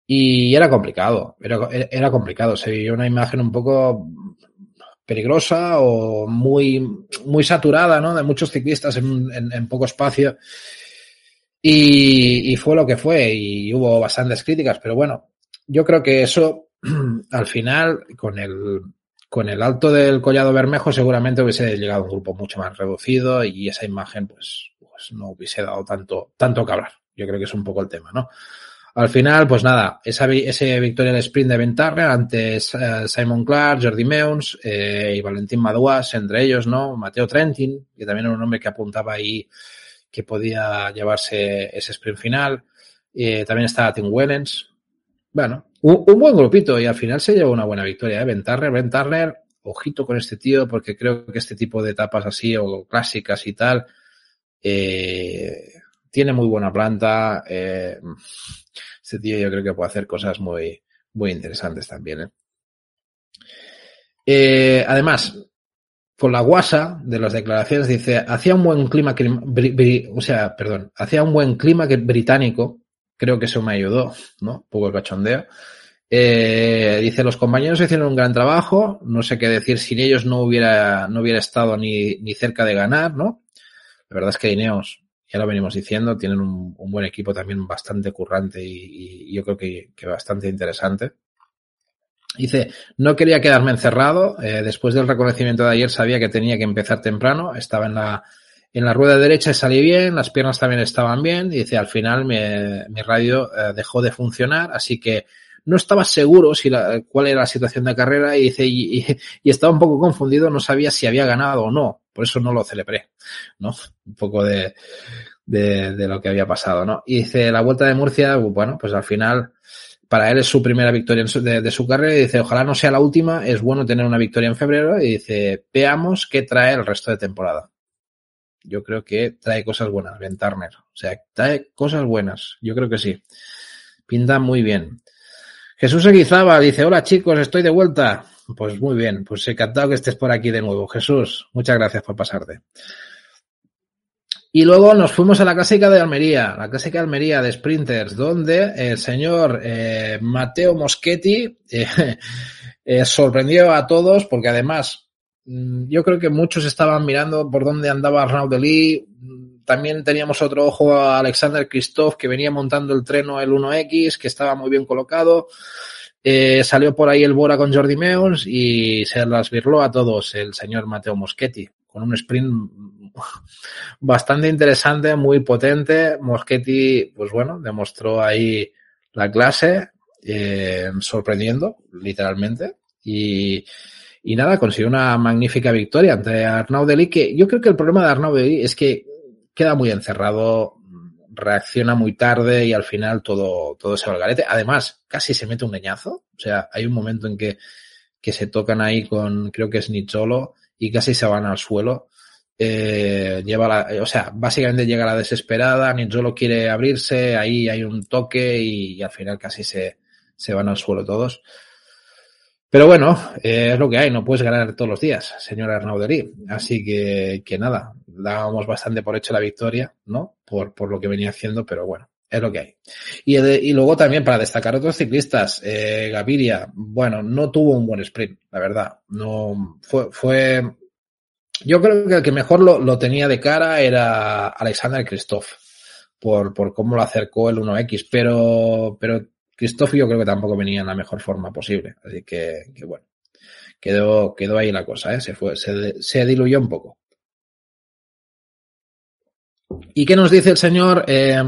Speaker 1: y era complicado, era, era complicado. Se vio una imagen un poco peligrosa o muy, muy saturada, ¿no? De muchos ciclistas en, poco espacio. Y, fue lo que fue y hubo bastantes críticas, pero bueno, yo creo que eso al final con el con el alto del collado bermejo seguramente hubiese llegado a un grupo mucho más reducido y esa imagen pues, pues no hubiese dado tanto tanto que hablar. Yo creo que es un poco el tema, ¿no? Al final, pues nada, esa, ese victoria del sprint de Ventarre antes eh, Simon Clark, Jordi Meuns eh, y Valentín Madouas, entre ellos, ¿no? Mateo Trentin, que también era un hombre que apuntaba ahí que podía llevarse ese sprint final. Eh, también estaba Tim Wellens, bueno, un, buen grupito y al final se llevó una buena victoria. ¿eh? Ben Turner, Ben ojito con este tío porque creo que este tipo de etapas así o clásicas y tal eh, tiene muy buena planta. Eh, este tío yo creo que puede hacer cosas muy, muy interesantes también. ¿eh? Eh, además, con la guasa de las declaraciones dice, hacía un buen clima, o sea, perdón, hacía un buen clima británico creo que eso me ayudó, ¿no? Un poco el cachondeo. Eh, dice, los compañeros hicieron un gran trabajo, no sé qué decir, sin ellos no hubiera, no hubiera estado ni, ni cerca de ganar, ¿no? La verdad es que Ineos, ya lo venimos diciendo, tienen un, un buen equipo también bastante currante y, y yo creo que, que, bastante interesante. Dice, no quería quedarme encerrado, eh, después del reconocimiento de ayer sabía que tenía que empezar temprano, estaba en la, en la rueda derecha salí bien, las piernas también estaban bien, y dice, al final mi, mi radio eh, dejó de funcionar, así que no estaba seguro si la, cuál era la situación de carrera y dice, y, y, estaba un poco confundido, no sabía si había ganado o no, por eso no lo celebré, ¿no? Un poco de, de, de lo que había pasado, ¿no? Y dice, la vuelta de Murcia, bueno, pues al final, para él es su primera victoria de, su carrera y dice, ojalá no sea la última, es bueno tener una victoria en febrero y dice, veamos qué trae el resto de temporada yo creo que trae cosas buenas, Ben. O sea, trae cosas buenas. Yo creo que sí. Pinta muy bien. Jesús Eguizaba dice, hola chicos, estoy de vuelta. Pues muy bien, pues encantado que estés por aquí de nuevo. Jesús, muchas gracias por pasarte. Y luego nos fuimos a la clásica de Almería, la clásica de Almería de Sprinters, donde el señor eh, Mateo Moschetti eh, eh, sorprendió a todos porque además Mm, yo creo que muchos estaban mirando por dónde andaba Arnaud Delis. También teníamos otro ojo a Alexander Christoph, que venía montando el treno el 1X, que estaba muy bien colocado. Eh, salió por ahí el Bora con Jordi Meons y se las virló a todos el señor Mateo Moschetti, con un sprint bastante interesante, muy potente. Moschetti, pues bueno, demostró ahí la clase, eh, sorprendiendo, literalmente. Y, y nada, consiguió una magnífica victoria ante Arnaud Deli, que yo creo que el problema de Arnaud Deli es que queda muy encerrado, reacciona muy tarde y al final todo, todo se va al garete. Además, casi se mete un leñazo. O sea, hay un momento en que, que se tocan ahí con, creo que es Nicholo, y casi se van al suelo. Eh, lleva la, o sea, básicamente llega la desesperada, Nicholo quiere abrirse, ahí hay un toque y, y al final casi se, se van al suelo todos. Pero bueno, eh, es lo que hay, no puedes ganar todos los días, señor Arnauderí. Así que, que nada, dábamos bastante por hecho la victoria, ¿no? Por, lo que venía haciendo, pero bueno, es lo que hay. Y, luego también para destacar otros ciclistas, eh, Gaviria, bueno, no tuvo un buen sprint, la verdad. No, fue, fue, yo creo que el que mejor lo, tenía de cara era Alexander Christoph, por, por cómo lo acercó el 1X, pero, pero Christoph yo creo que tampoco venía en la mejor forma posible. Así que, bueno, quedó, quedó ahí la cosa, ¿eh? se, fue, se, se diluyó un poco. ¿Y qué nos dice el señor eh,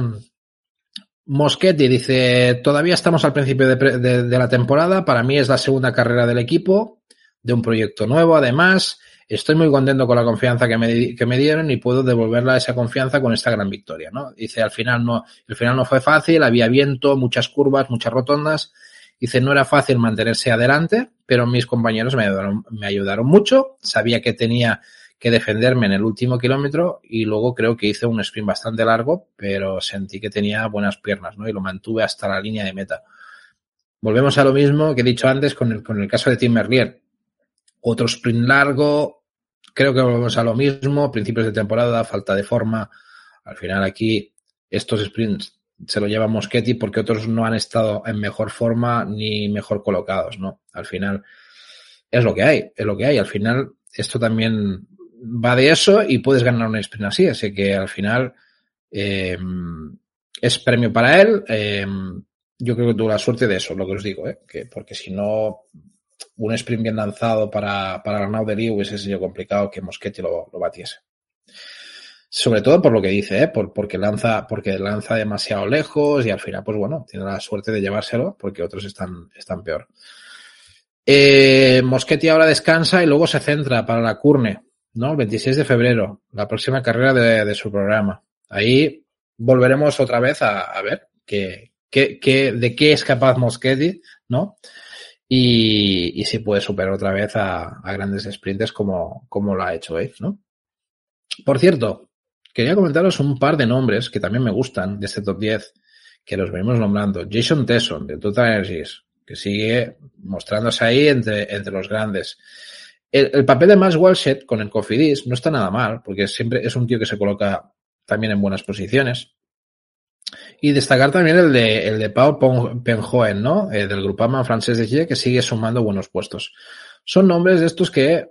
Speaker 1: Moschetti? Dice, todavía estamos al principio de, la temporada, para mí es la segunda carrera del equipo, de un proyecto nuevo además, Estoy muy contento con la confianza que me, que me dieron y puedo devolverla esa confianza con esta gran victoria, ¿no? Dice, al final no, el final no fue fácil, había viento, muchas curvas, muchas rotondas. Dice, no era fácil mantenerse adelante, pero mis compañeros me ayudaron, me ayudaron mucho. Sabía que tenía que defenderme en el último kilómetro y luego creo que hice un sprint bastante largo, pero sentí que tenía buenas piernas, ¿no? Y lo mantuve hasta la línea de meta. volvemos a lo mismo que he dicho antes con el, con el caso de Tim Merlier. Otro sprint largo, creo que volvemos a lo mismo, principios de temporada, falta de forma. Al final aquí estos sprints se lo lleva Moschetti porque otros no han estado en mejor forma ni mejor colocados, ¿no? Al final es lo que hay, es lo que hay. Al final esto también va de eso y puedes ganar un sprint así, así que al final eh, es premio para él. Eh, yo creo que tuvo la suerte de eso, lo que os digo, ¿eh? que porque si no un sprint bien lanzado para, para Arnaud de hubiese sido complicado que Moschetti lo, lo batiese. Sobre todo por lo que dice, ¿eh? Por, porque, lanza, porque lanza demasiado lejos y al final, pues bueno, tiene la suerte de llevárselo porque otros están, están peor. Eh, Moschetti ahora descansa y luego se centra para la Curne, ¿no? El 26 de febrero, la próxima carrera de, su programa. Ahí volveremos otra vez a, ver qué, de qué es capaz Moschetti, ¿no? Y, y si puede superar otra vez a, a grandes sprinters como, como lo ha hecho Wave, ¿no? Por cierto, quería comentaros un par de nombres que también me gustan de este top 10, que los venimos nombrando. Jason Tesson, de Total Energies, que sigue mostrándose ahí entre, entre los grandes. El, el papel de Max Walshet con el Cofidis no está nada mal, porque siempre es un tío que se coloca también en buenas posiciones. Y destacar también el de, el de Paul Penjoen, ¿no? Eh, del Grupama francés de Chile, que sigue sumando buenos puestos. Son nombres de estos que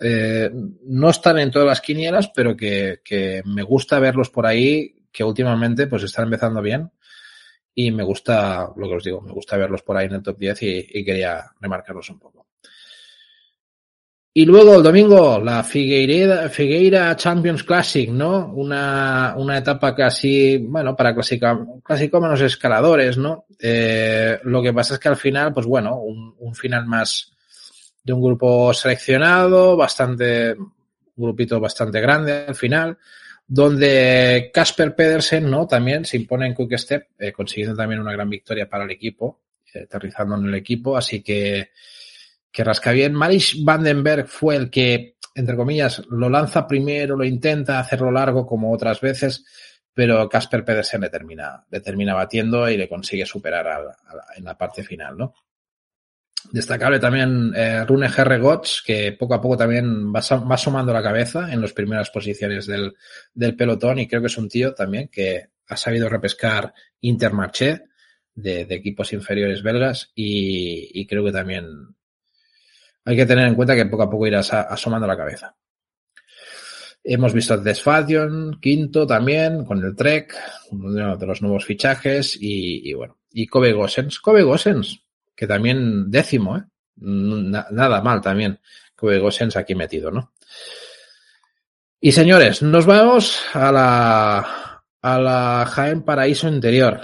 Speaker 1: eh, no están en todas las quinielas, pero que, que, me gusta verlos por ahí, que últimamente pues están empezando bien. Y me gusta, lo que os digo, me gusta verlos por ahí en el top 10 y, y quería remarcarlos un poco. Y luego el domingo, la Figueira, Champions Classic, ¿no? Una, una etapa casi, bueno, para clasicómanos escaladores, ¿no? Eh, lo que pasa es que al final, pues bueno, un, un, final más de un grupo seleccionado, bastante, un grupito bastante grande al final, donde Casper Pedersen, ¿no? También se impone en Quick Step, eh, consiguiendo también una gran victoria para el equipo, eh, aterrizando en el equipo, así que, que rasca bien. Marish Vandenberg fue el que, entre comillas, lo lanza primero, lo intenta hacerlo largo como otras veces, pero Casper Pedersen le termina, le termina batiendo y le consigue superar a, en la parte final, ¿no? Destacable también eh, Rune Herregots, que poco a poco también va, va sumando la cabeza en las primeras posiciones del, del, pelotón y creo que es un tío también que ha sabido repescar Intermarché de, de equipos inferiores belgas y, y creo que también hay que tener en cuenta que poco a poco irás asomando la cabeza. Hemos visto Desfation, quinto también, con el Trek, uno de los nuevos fichajes, y, bueno, y Kobe Gossens. Kobe Gossens, que también décimo, ¿eh? nada mal también. Kobe Gossens aquí metido, ¿no? Y señores, nos vamos a la, a la Jaén Paraíso Interior.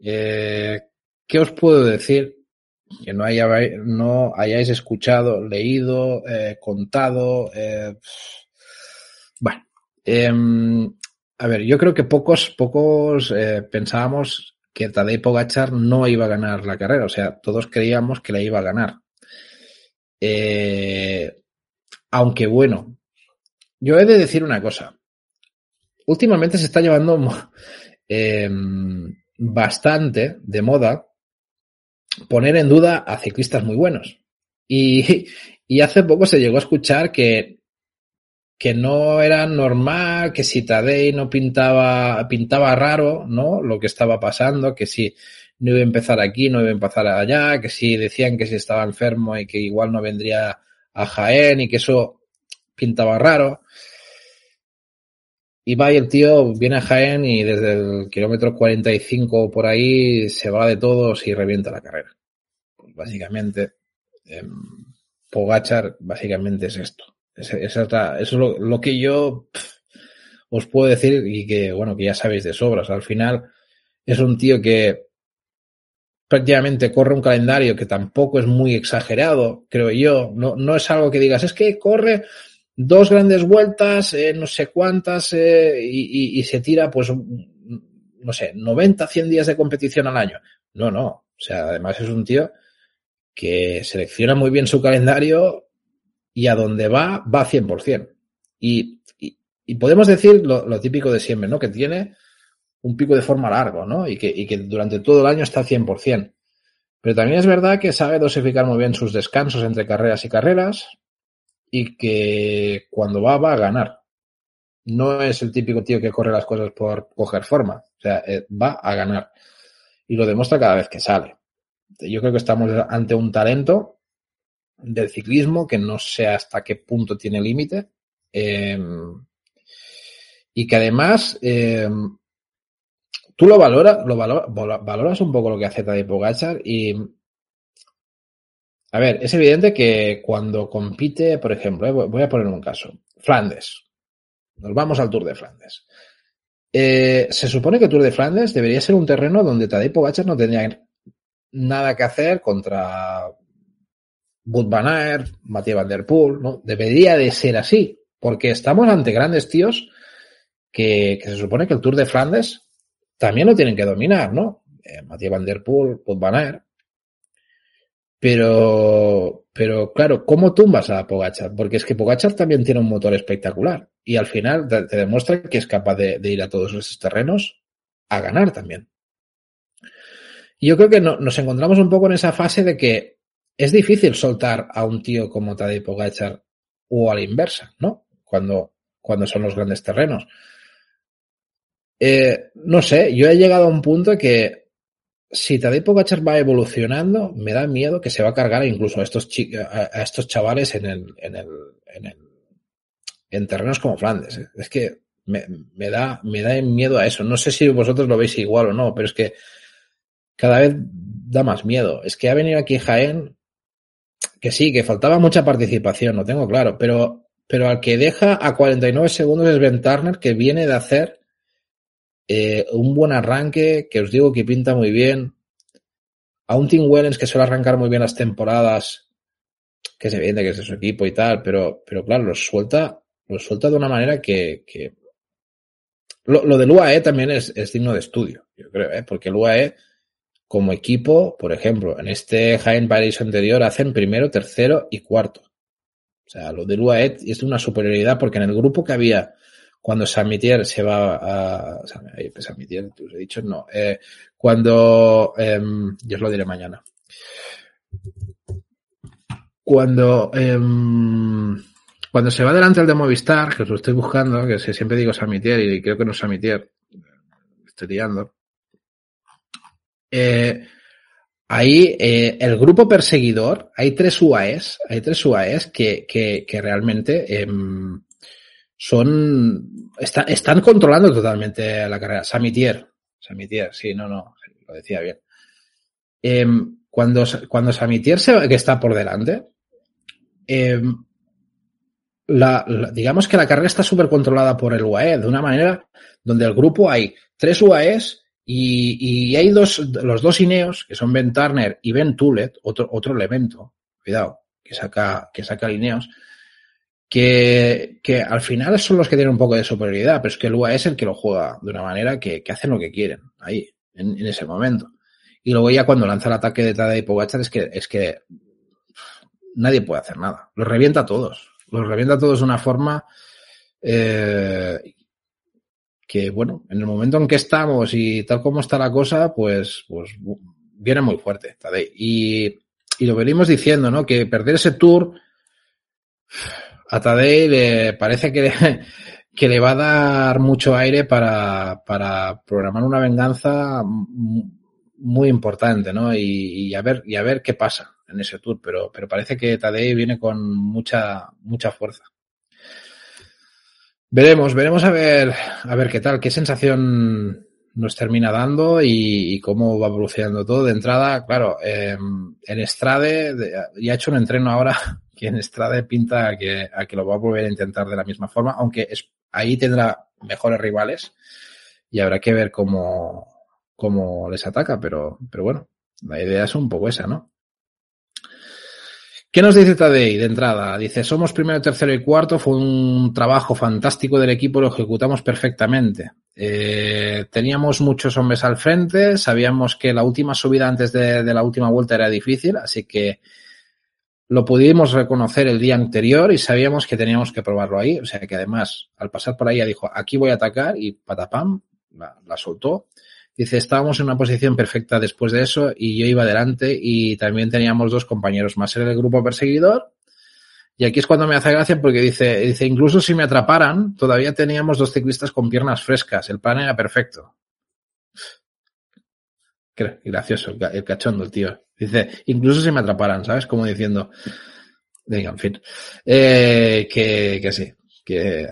Speaker 1: Eh, ¿Qué os puedo decir? Que no, haya, no hayáis escuchado, leído, eh, contado. Eh, bueno, eh, a ver, yo creo que pocos, pocos eh, pensábamos que Tadej Pogachar no iba a ganar la carrera, o sea, todos creíamos que la iba a ganar. Eh, aunque bueno, yo he de decir una cosa. Últimamente se está llevando bastante de moda poner en duda a ciclistas muy buenos. Y, y hace poco se llegó a escuchar que, que no era normal, que si Tadei no pintaba, pintaba raro, ¿no? Lo que estaba pasando, que si no iba a empezar aquí, no iba a empezar allá, que si decían que si estaba enfermo y que igual no vendría a Jaén y que eso pintaba raro. Y va y el tío viene a Jaén y desde el kilómetro 45 por ahí se va de todos y revienta la carrera. Básicamente, eh, Pogachar básicamente es esto. Es, eso es lo, lo que yo os puedo decir y que, bueno, que ya sabéis de sobras. Al final es un tío que prácticamente corre un calendario que tampoco es muy exagerado, creo yo. No, no es algo que digas, es que corre dos grandes vueltas, eh, no sé cuántas, eh, y, se tira, pues, no sé, 90, 100 días de competición al año. No, no. O sea, además es un tío que selecciona muy bien su calendario y a donde va, va 100%. Y, y, y podemos decir lo, lo, típico de siempre, ¿no? Que tiene un pico de forma largo, ¿no? Y que, y que durante todo el año está 100%. Pero también es verdad que sabe dosificar muy bien sus descansos entre carreras y carreras y que cuando va, va a ganar. No es el típico tío que corre las cosas por coger forma. O sea, eh, va a ganar. Y lo demuestra cada vez que sale. Yo creo que estamos ante un talento del ciclismo que no sé hasta qué punto tiene límite. Em, y que además em, tú lo valoras, lo valoras un poco lo que hace Tadej Pogachar y a ver, es evidente que cuando compite, por ejemplo, eh, voy a poner un caso, Flandes. Nos vamos al Tour de Flandes. Eh, se supone que Tour de Flandes debería ser un terreno donde Tadej Pogacar no tendría nada que hacer contra Bud Van Aert, Mathieu Van Der Poel, ¿no? Debería de ser así, porque estamos ante grandes tíos que, se supone que el Tour de Flandes también lo tienen que dominar, ¿no? Eh, Mathieu Van Der Poel, Bud Van Aert. Pero, pero claro, ¿cómo tumbas a Pogachar? Porque es que Pogachar también tiene un motor espectacular y al final te, demuestra que es capaz de, ir a todos esos terrenos a ganar también. Yo creo que nos encontramos un poco en esa fase de que es difícil soltar a un tío como Tadej Pogachar o a la inversa, ¿no? Cuando, cuando son los grandes terrenos. Eh, no sé, yo he llegado a un punto que si Tadej Pogacar va evolucionando, me da miedo que se va a cargar incluso a estos, a estos chavales en el, en el, en el, en terrenos como Flandes. ¿eh? Es que me, me, da, me da miedo a eso. No sé si vosotros lo veis igual o no, pero es que cada vez da más miedo. Es que ha venido aquí Jaén, que sí, que faltaba mucha participación, lo tengo claro, pero, pero al que deja a 49 segundos es Ben Turner, que viene de hacer eh, un buen arranque, que os digo que pinta muy bien. A un Tim Wellens que suele arrancar muy bien las temporadas, que se viene que es su equipo y tal, pero, pero claro, los suelta, los suelta de una manera que, que... Lo, lo, del UAE también es, es, digno de estudio, yo creo, ¿eh? porque el UAE, como equipo, por ejemplo, en este Jaén Paris anterior hacen primero, tercero y cuarto. O sea, lo del UAE es una superioridad porque en el grupo que había cuando Samitier se va a... Samitier, te he dicho, no. Eh, cuando... Eh, yo os lo diré mañana. Cuando... Eh, cuando se va delante el de Movistar, que os lo estoy buscando, que siempre digo Samitier y creo que no es Samitier, estoy liando. Eh, ahí eh, el grupo perseguidor, hay tres UAEs, hay tres UAEs que, que, que realmente em, son, está, están controlando totalmente la carrera. Samitier, Samitier, sí, no, no, lo decía bien. Eh, cuando, cuando Samitier se, que está por delante, la, la, digamos que la carrera está súper controlada por el UAE, de una manera donde el grupo hay tres UAEs y, y, hay dos, los dos Ineos, que son Ben Turner y Ben Tulet, otro, otro elemento, cuidado, que saca, que saca Ineos, que, que, al final son los que tienen un poco de superioridad, pero es que el UAE es el que lo juega de una manera que, que hacen lo que quieren ahí, en, en, ese momento. Y luego ya cuando lanza el ataque de Tadej Pogacar es que, es que nadie puede hacer nada. Los revienta a todos. Los revienta a todos de una forma eh, que, bueno, en el momento en que estamos y tal como está la cosa, pues, pues viene muy fuerte Tadej. Y, y lo venimos diciendo, ¿no? Que perder ese tour a Tadej le parece que, que le va a dar mucho aire para, para programar una venganza muy importante, ¿no? Y, a ver, y a ver qué pasa en ese tour, pero, pero parece que Tadej viene con mucha, mucha fuerza. Veremos, veremos a ver, a ver qué tal, qué sensación nos termina dando y, cómo va evolucionando todo. De entrada, claro, en Estrade, ya ha hecho un entreno ahora que en Estrade pinta a que, a que lo va a volver a intentar de la misma forma, aunque es, ahí tendrá mejores rivales y habrá que ver cómo, cómo les ataca, pero, pero bueno, la idea es un poco esa, ¿no? ¿Qué nos dice Tadei de entrada? Dice, somos primero, tercero y cuarto, fue un trabajo fantástico del equipo, lo ejecutamos perfectamente. Eh, teníamos muchos hombres al frente, sabíamos que la última subida antes de la última vuelta era difícil, así que lo pudimos reconocer el día anterior y sabíamos que teníamos que probarlo ahí. O sea que además, al pasar por ahí, ya dijo, aquí voy a atacar y patapam, la, la soltó. Dice, estábamos en una posición perfecta después de eso y yo iba adelante y también teníamos dos compañeros más en el grupo perseguidor. Y aquí es cuando me hace gracia porque dice, dice, incluso si me atraparan, todavía teníamos dos ciclistas con piernas frescas. El plan era perfecto. Gracioso, el cachondo, el tío. Dice, incluso si me atraparan, ¿sabes? Como diciendo, venga, en fin. Eh, que, que sí, que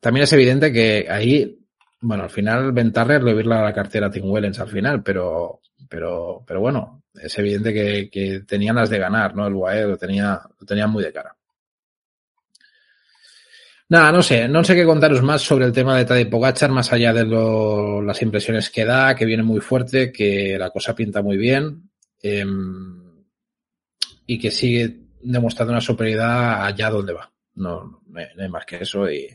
Speaker 1: también es evidente que ahí bueno, al final Ventarrer le a la cartera a Tim Wellens al final, pero, pero, pero bueno, es evidente que, que tenían las de ganar, ¿no? El UAE lo tenía, lo tenía muy de cara. Nada, no sé, no sé qué contaros más sobre el tema de Tadej Pogachar, más allá de lo, las impresiones que da, que viene muy fuerte, que la cosa pinta muy bien eh, y que sigue demostrando una superioridad allá donde va. No, no hay más que eso. Y,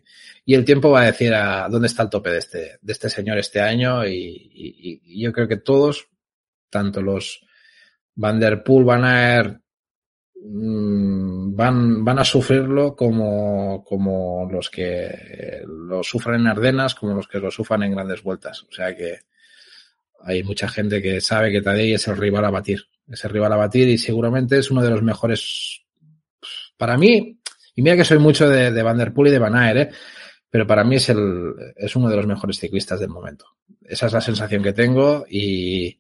Speaker 1: y, el tiempo va a decir a dónde está el tope de este, de este señor este año. Y, yo creo que todos, tanto los Van der Poel, Van Aert, mm, van, van a sufrirlo como, como los que lo sufren en Ardenas, como los que lo sufran en grandes vueltas. O sea que hay mucha gente que sabe que Tadej es el rival a batir. Es el rival a batir y seguramente es uno de los mejores. Para mí, y mira que soy mucho de, de Van Der Poel y de Van ¿eh? pero para mí es, el, es uno de los mejores ciclistas del momento. Esa es la sensación que tengo y,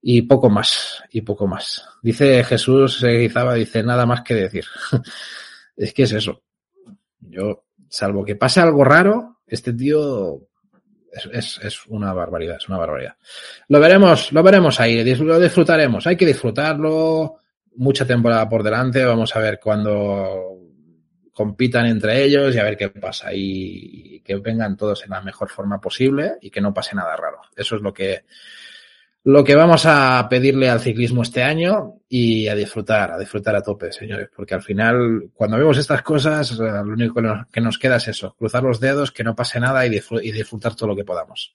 Speaker 1: y poco más, y poco más. Dice Jesús Guizaba, dice nada más que decir. es que es eso. Yo, salvo que pase algo raro, este tío es, es, es, una barbaridad, es una barbaridad. Lo veremos, lo veremos ahí, lo disfrutaremos. Hay que disfrutarlo, mucha temporada por delante, vamos a ver cuándo compitan entre ellos y a ver qué pasa y, que vengan todos en la mejor forma posible y que no pase nada raro. Eso es lo que lo que vamos a pedirle al ciclismo este año y a disfrutar, a disfrutar a tope, señores, porque al final, cuando vemos estas cosas, eh, lo único que nos, queda es eso, cruzar los dedos, que no pase nada y, disfrutar todo lo que podamos.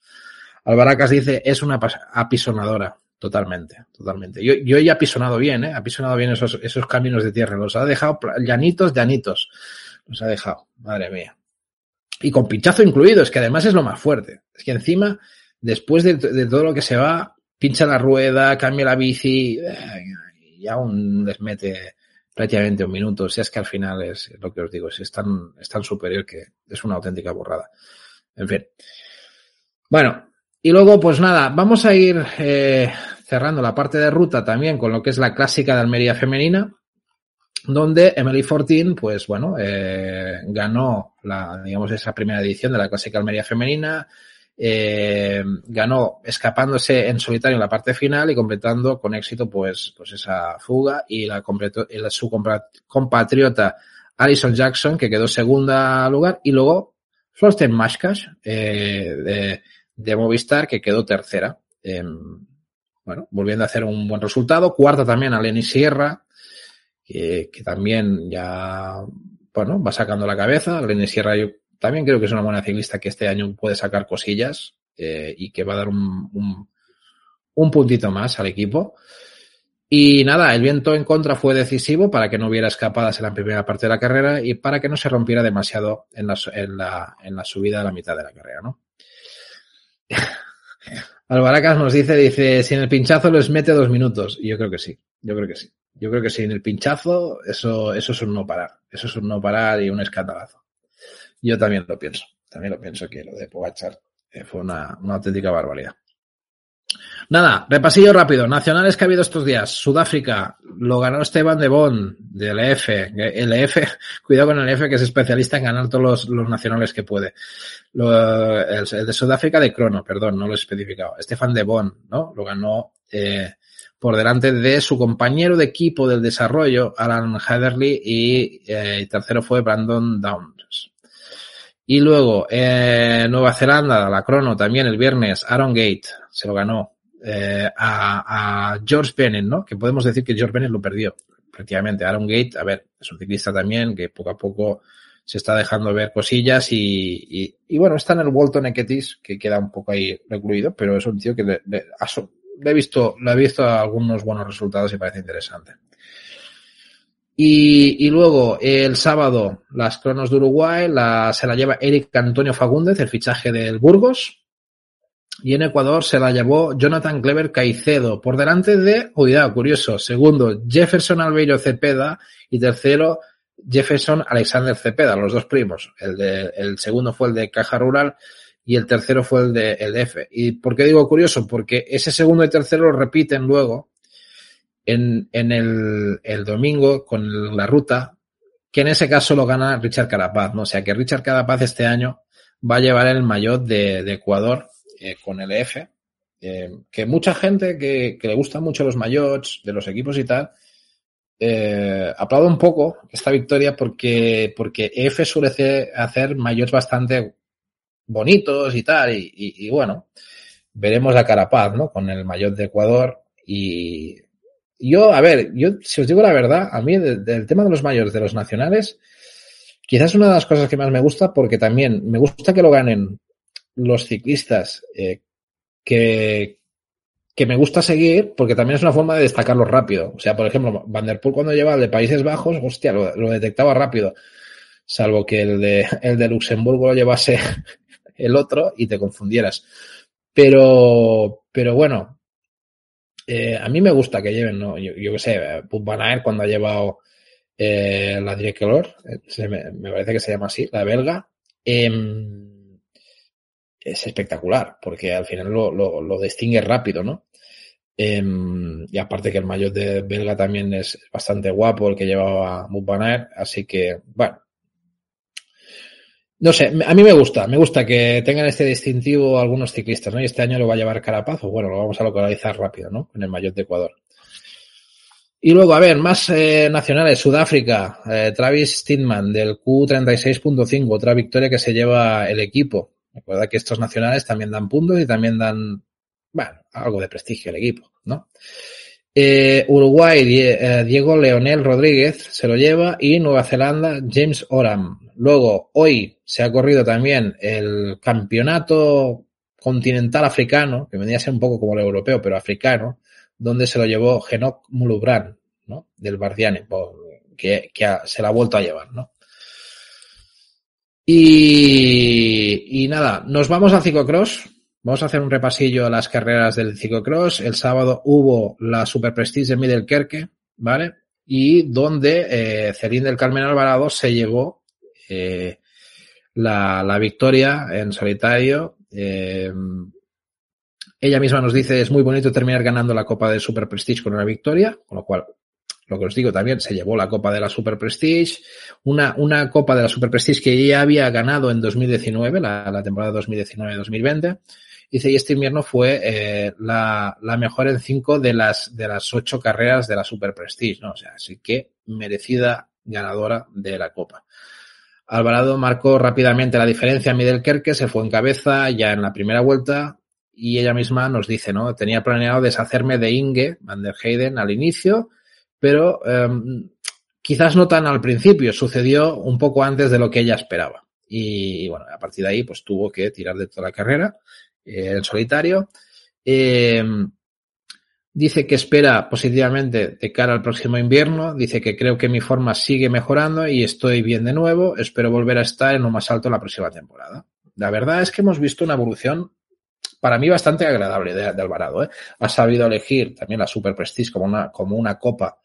Speaker 1: Albaracas dice, es una apisonadora. Totalmente, totalmente. Yo, yo he apisonado bien, ¿eh? Apisonado bien esos, esos caminos de tierra. Los ha dejado llanitos, llanitos. Los ha dejado. Madre mía. Y con pinchazo incluido, es que además es lo más fuerte. Es que encima, después de, de todo lo que se va, pincha la rueda, cambia la bici, y aún les mete prácticamente un minuto. Sea, es que al final es lo que os digo, es tan, tan superior que es una auténtica borrada. En fin. Bueno, y luego, pues nada, vamos a ir eh, cerrando la parte de ruta también con lo que es la clásica de Almería femenina, donde Emily Fortin, pues bueno, eh, ganó la, digamos, esa primera edición de la clásica Almería femenina, eh, ganó escapándose en solitario en la parte final y completando con éxito, pues, pues esa fuga y la completó, su compatriota Alison Jackson, que quedó segunda lugar, y luego Florsten Mashkash, eh, de, de Movistar, que quedó tercera. Eh, bueno, volviendo a hacer un buen resultado. Cuarta también a Lenny Sierra, que, que, también ya, bueno, va sacando la cabeza. Lenny Sierra yo también creo que es una buena ciclista que este año puede sacar cosillas eh, y que va a dar un, un, un puntito más al equipo. Y nada, el viento en contra fue decisivo para que no hubiera escapadas en la primera parte de la carrera y para que no se rompiera demasiado en la, en la, en la subida de la mitad de la carrera, ¿no? Alvaracas nos dice, dice, si en el pinchazo les mete dos minutos. Y yo creo que sí, yo creo que sí. Yo creo que sí, en el pinchazo, eso, eso es un no parar. Eso es un no parar y un escandalazo. Yo también lo pienso. También lo pienso que lo de Pogachar eh, fue una, una auténtica barbaridad. Nada, repasillo rápido. Nacionales que ha habido estos días. Sudáfrica, lo ganó Esteban de Bon, del EF. El EF, cuidado con el EF que es especialista en ganar todos los, nacionales que puede. Lo, el, de Sudáfrica de Crono, perdón, no lo he especificado. Estefan de Bon, ¿no? Lo ganó eh, por delante de su compañero de equipo del desarrollo, Alan Heatherly, y eh, tercero fue Brandon Downs. Y luego, eh, Nueva Zelanda, la crono, también el viernes, Aaron Gate se lo ganó eh, a, a, George Bennett, ¿no? Que podemos decir que George Bennett lo perdió, prácticamente. Aaron Gate, a ver, es un ciclista también que poco a poco se está dejando ver cosillas y, y, y bueno, está en el Walton Eketis, que queda un poco ahí recluido, pero es un tío que le, le, le he visto, le he visto algunos buenos resultados y parece interesante. Y, y, luego el sábado las cronos de Uruguay la, se la lleva Eric Antonio Fagúndez, el fichaje del Burgos. y en Ecuador se la llevó Jonathan Clever Caicedo, por delante de, cuidado, curioso, segundo Jefferson Albeiro Cepeda y tercero Jefferson Alexander Cepeda, los dos primos. El, de, el segundo fue el de Caja Rural y el tercero fue el de, el. ¿Y por qué digo curioso? Porque ese segundo y tercero lo repiten luego en, el, domingo con la ruta, que en ese caso lo gana Richard Carapaz, ¿no? O sea que Richard Carapaz este año va a llevar el maillot de, Ecuador eh, con el F, eh, que mucha gente que, le gustan mucho los maillots de los equipos y tal, eh, aplaudo un poco esta victoria porque, porque F suele hacer, hacer bastante bonitos y tal, y, bueno, veremos a Carapaz, ¿no? Con el maillot de Ecuador y yo, a ver, yo, si os digo la verdad, a mí del, tema de los mayores de los nacionales, quizás una de las cosas que más me gusta porque también me gusta que lo ganen los ciclistas eh, que, que me gusta seguir porque también es una forma de destacarlo rápido. O sea, por ejemplo, Van der Poel cuando lleva el de Países Bajos, hostia, lo, lo detectaba rápido. Salvo que el de, el de Luxemburgo lo llevase el otro y te confundieras. Pero, pero bueno, eh, a mí me gusta que lleven, ¿no? Yo, qué sé, Put cuando ha llevado eh, la Direct Color, me, me, parece que se llama así, la belga, eh, es espectacular, porque al final lo, lo, lo distingue rápido, ¿no? Eh, y aparte que el mayor de belga también es bastante guapo, el que llevaba Wout Van así que, bueno. No sé, a mí me gusta, me gusta que tengan este distintivo algunos ciclistas, ¿no? Y este año lo va a llevar Carapaz, o bueno, lo vamos a localizar rápido, ¿no? En el mayor de Ecuador. Y luego, a ver, más eh, nacionales. Sudáfrica, eh, Travis Stidman del Q36.5, otra victoria que se lleva el equipo. Recuerda que estos nacionales también dan puntos y también dan, bueno, algo de prestigio al equipo, ¿no? Eh, Uruguay, eh, Diego Leonel Rodríguez se lo lleva y Nueva Zelanda, James Oram. Luego, hoy se ha corrido también el campeonato continental africano, que vendría a ser un poco como el europeo, pero africano, donde se lo llevó Genok Mulubran, ¿no? Del Bardiane, que, se la ha vuelto a llevar, ¿no? Y, y nada, nos vamos al ciclocross. Vamos a hacer un repasillo a las carreras del ciclocross. El sábado hubo la Super Prestige de Middelkerke, ¿vale? Y donde eh, Celine del Carmen Alvarado se llevó eh, la, la, victoria en solitario. Eh, ella misma nos dice es muy bonito terminar ganando la Copa de Super Prestige con una victoria, con lo cual lo que os digo también, se llevó la Copa de la Super Prestige, una, una Copa de la Super Prestige que ya había ganado en 2019, la, la temporada 2019-2020. Dice, y este invierno fue eh, la, la, mejor en cinco de las, de las ocho carreras de la Super Prestige, ¿no? O sea, así que merecida ganadora de la Copa. Alvarado marcó rápidamente la diferencia en Middelkerke, se fue en cabeza ya en la primera vuelta y ella misma nos dice, ¿no? Tenía planeado deshacerme de Inge van der Heyden al inicio, pero eh, quizás no tan al principio, sucedió un poco antes de lo que ella esperaba. Y, bueno, a partir de ahí, pues tuvo que tirar de toda la carrera en solitario. Eh, dice que espera positivamente de cara al próximo invierno. Dice que creo que mi forma sigue mejorando y estoy bien de nuevo. Espero volver a estar en lo más alto la próxima temporada. La verdad es que hemos visto una evolución para mí bastante agradable de, de Alvarado. ¿eh? Ha sabido elegir también la Super Prestige como una, como una copa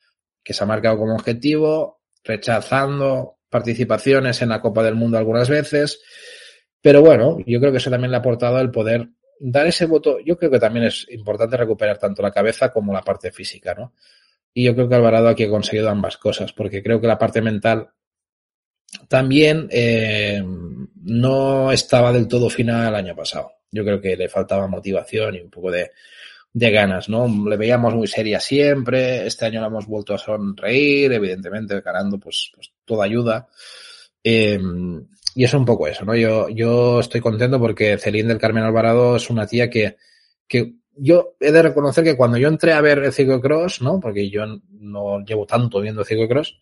Speaker 1: que se ha marcado como objetivo, rechazando participaciones en la Copa del Mundo algunas veces. Pero bueno, yo creo que eso también le ha aportado el poder dar ese voto. Yo creo que también es importante recuperar tanto la cabeza como la parte física, ¿no? Y yo creo que Alvarado aquí ha conseguido ambas cosas, porque creo que la parte mental también eh, no estaba del todo fina el año pasado. Yo creo que le faltaba motivación y un poco de, de ganas, ¿no? Le veíamos muy seria siempre, este año la hemos vuelto a sonreír, evidentemente ganando pues, pues toda ayuda. Eh, y es un poco eso, ¿no? Yo, yo estoy contento porque Celine del Carmen Alvarado es una tía que, que yo he de reconocer que cuando yo entré a ver el ciclocross, ¿no? Porque yo no llevo tanto viendo ciclocross,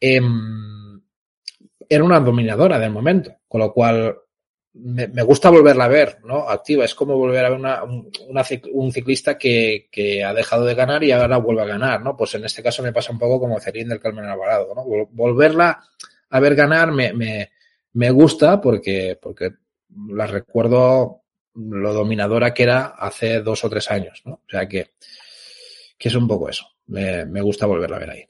Speaker 1: eh, era una dominadora del momento, con lo cual me, gusta volverla a ver, ¿no? Activa. Es como volver a ver una, un ciclista que, que, ha dejado de ganar y ahora vuelve a ganar, ¿no? Pues en este caso me pasa un poco como Celine del Carmen Alvarado, ¿no? Volverla a ver ganar me, me gusta porque, porque la recuerdo lo dominadora que era hace dos o tres años, ¿no? O sea que, que es un poco eso. Me, me gusta volverla a ver ahí.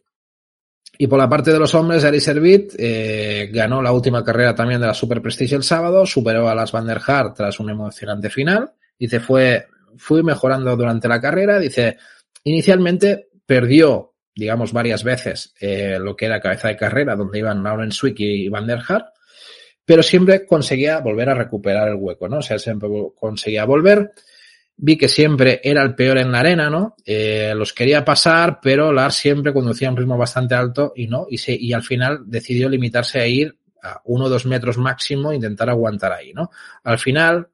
Speaker 1: Y por la parte de los hombres, Ari Servit eh, ganó la última carrera también de la Super Prestige el sábado, superó a las Van der Haar tras un emocionante final. Dice, fue, fui mejorando durante la carrera. Dice, inicialmente perdió, digamos, varias veces eh, lo que era cabeza de carrera, donde iban Lauren Swick y Van der Haar, pero siempre conseguía volver a recuperar el hueco, ¿no? O sea, siempre conseguía volver vi que siempre era el peor en la arena, ¿no? Eh, los quería pasar, pero Lars siempre conducía un ritmo bastante alto y no, y, se, y al final decidió limitarse a ir a uno o dos metros máximo, intentar aguantar ahí, ¿no? Al final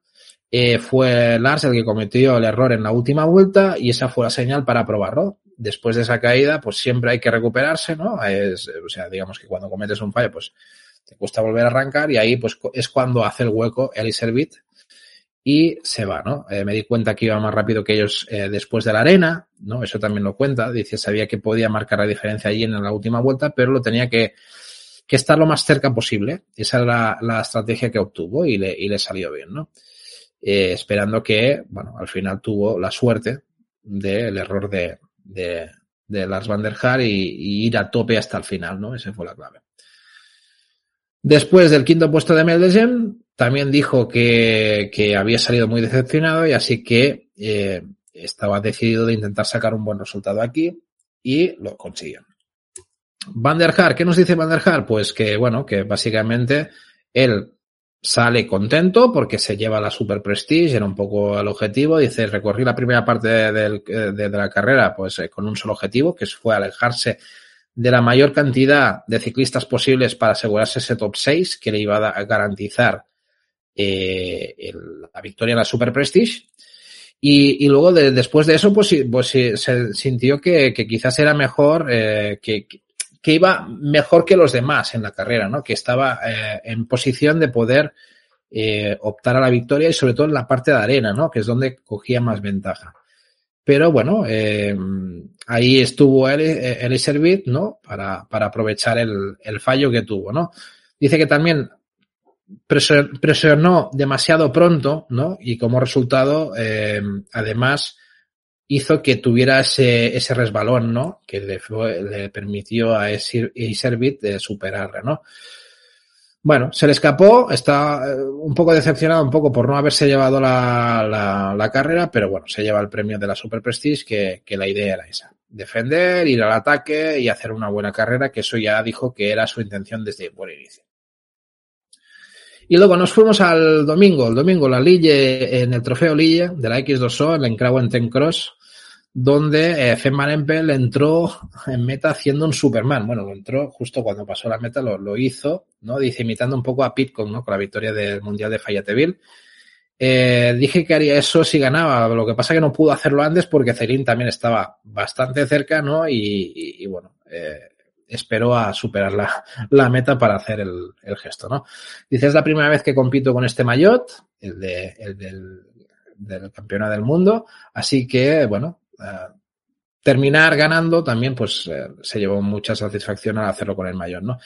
Speaker 1: eh, fue Lars el que cometió el error en la última vuelta y esa fue la señal para probarlo. Después de esa caída, pues siempre hay que recuperarse, ¿no? Es, o sea, digamos que cuando cometes un fallo, pues te cuesta volver a arrancar y ahí pues es cuando hace el hueco Eli Servit y se va, ¿no? Eh, me di cuenta que iba más rápido que ellos eh, después de la arena, ¿no? Eso también lo cuenta. Dice, sabía que podía marcar la diferencia allí en la última vuelta, pero lo tenía que, que estar lo más cerca posible. Esa era la, estrategia que obtuvo y le, y le salió bien, ¿no? Eh, esperando que, bueno, al final tuvo la suerte del error de, de, de Lars van der Haar y, y, ir a tope hasta el final, ¿no? Esa fue la clave. Después del quinto puesto de Meldegen, también dijo que, había salido muy decepcionado y así que eh, estaba decidido de intentar sacar un buen resultado aquí y lo consiguió. Van der Haar, ¿qué nos dice Van der Haar? Pues que, bueno, que básicamente él sale contento porque se lleva la Super Prestige, era un poco el objetivo. Dice, recorrí la primera parte de, de la carrera pues eh, con un solo objetivo, que fue alejarse de la mayor cantidad de ciclistas posibles para asegurarse ese top 6 que le iba a garantizar eh, el, la victoria en la Super Prestige. Y, luego de, después de eso, pues, pues se sintió que, que quizás era mejor, eh, que, que iba mejor que los demás en la carrera, ¿no? Que estaba eh, en posición de poder eh, optar a la victoria y sobre todo en la parte de arena, ¿no? Que es donde cogía más ventaja. Pero bueno, eh, ahí estuvo el Servit, ¿no? Para, para aprovechar el, el fallo que tuvo, ¿no? Dice que también presionó demasiado pronto, ¿no? Y como resultado, eh, además, hizo que tuviera ese, ese resbalón, ¿no? Que le, fue, le permitió a Iservit eh, superarle, ¿no? Bueno, se le escapó, está eh, un poco decepcionado un poco por no haberse llevado la, la, carrera, pero bueno, se lleva el premio de la Super Prestige, que, que la idea era esa. Defender, ir al ataque y hacer una buena carrera, que eso ya dijo que era su intención desde buen inicio. Y luego nos fuimos al domingo, el domingo la Lille, en el trofeo Lille de la X2O, en la Encrau Ten Cross, donde eh, Femman Empel entró en meta haciendo un Superman. Bueno, lo entró justo cuando pasó la meta, lo, lo hizo, ¿no? Dice, imitando un poco a Pitcock, ¿no? Con la victoria del Mundial de Fayetteville. Eh, dije que haría eso si ganaba, lo que pasa que no pudo hacerlo antes porque Celine también estaba bastante cerca, ¿no? Y, y, y bueno, eh, esperó a superar la, la meta para hacer el, el, gesto, ¿no? Dice, es la primera vez que compito con este maillot, el, de, el del, del campeonato del mundo, así que, bueno, uh, terminar ganando también, pues, uh, se llevó mucha satisfacción al hacerlo con el maillot, ¿no?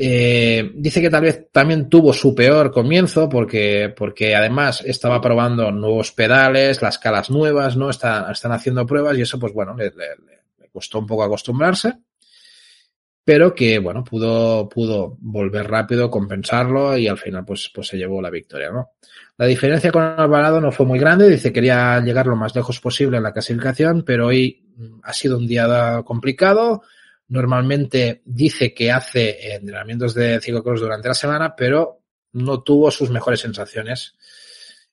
Speaker 1: Eh, dice que tal vez también tuvo su peor comienzo porque, porque además estaba probando nuevos pedales, las calas nuevas, ¿no? Están, están haciendo pruebas y eso, pues bueno, le, le, le costó un poco acostumbrarse pero que, bueno, pudo, pudo volver rápido, compensarlo y al final, pues, pues se llevó la victoria, ¿no? La diferencia con Alvarado no fue muy grande, dice que quería llegar lo más lejos posible en la clasificación, pero hoy ha sido un día complicado. Normalmente dice que hace entrenamientos de ciclocross durante la semana, pero no tuvo sus mejores sensaciones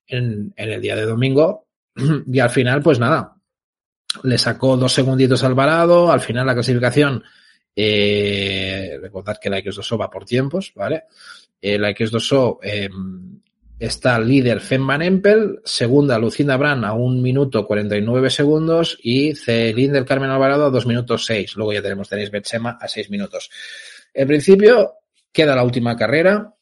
Speaker 1: en, en el día de domingo. Y al final, pues nada, le sacó dos segunditos al Alvarado, al final la clasificación eh, recordad que la X2O va por tiempos, ¿vale? Eh, la X2O eh, está líder Femman Empel, segunda Lucinda Brand a un minuto 49 segundos y Celín del Carmen Alvarado a dos minutos 6. Luego ya tenemos tenéis Betsema a 6 minutos. En principio queda la última carrera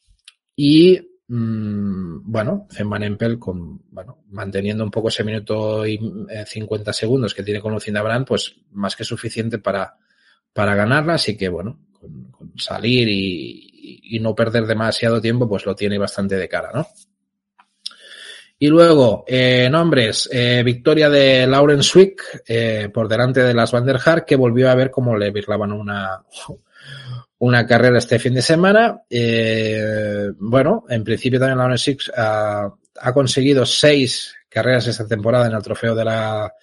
Speaker 1: y mmm, bueno, Femman Empel con, bueno, manteniendo un poco ese minuto y 50 eh, segundos que tiene con Lucinda Brand, pues más que suficiente para para ganarla, así que bueno, con, con salir y, y, no perder demasiado tiempo, pues lo tiene bastante de cara, ¿no? Y luego, eh, nombres, eh, victoria de Lauren Swick eh, por delante de las Van der Haar, que volvió a ver cómo le virlaban una, una carrera este fin de semana. Eh, bueno, en principio también Lauren Swick ha conseguido seis carreras esta temporada en el trofeo de la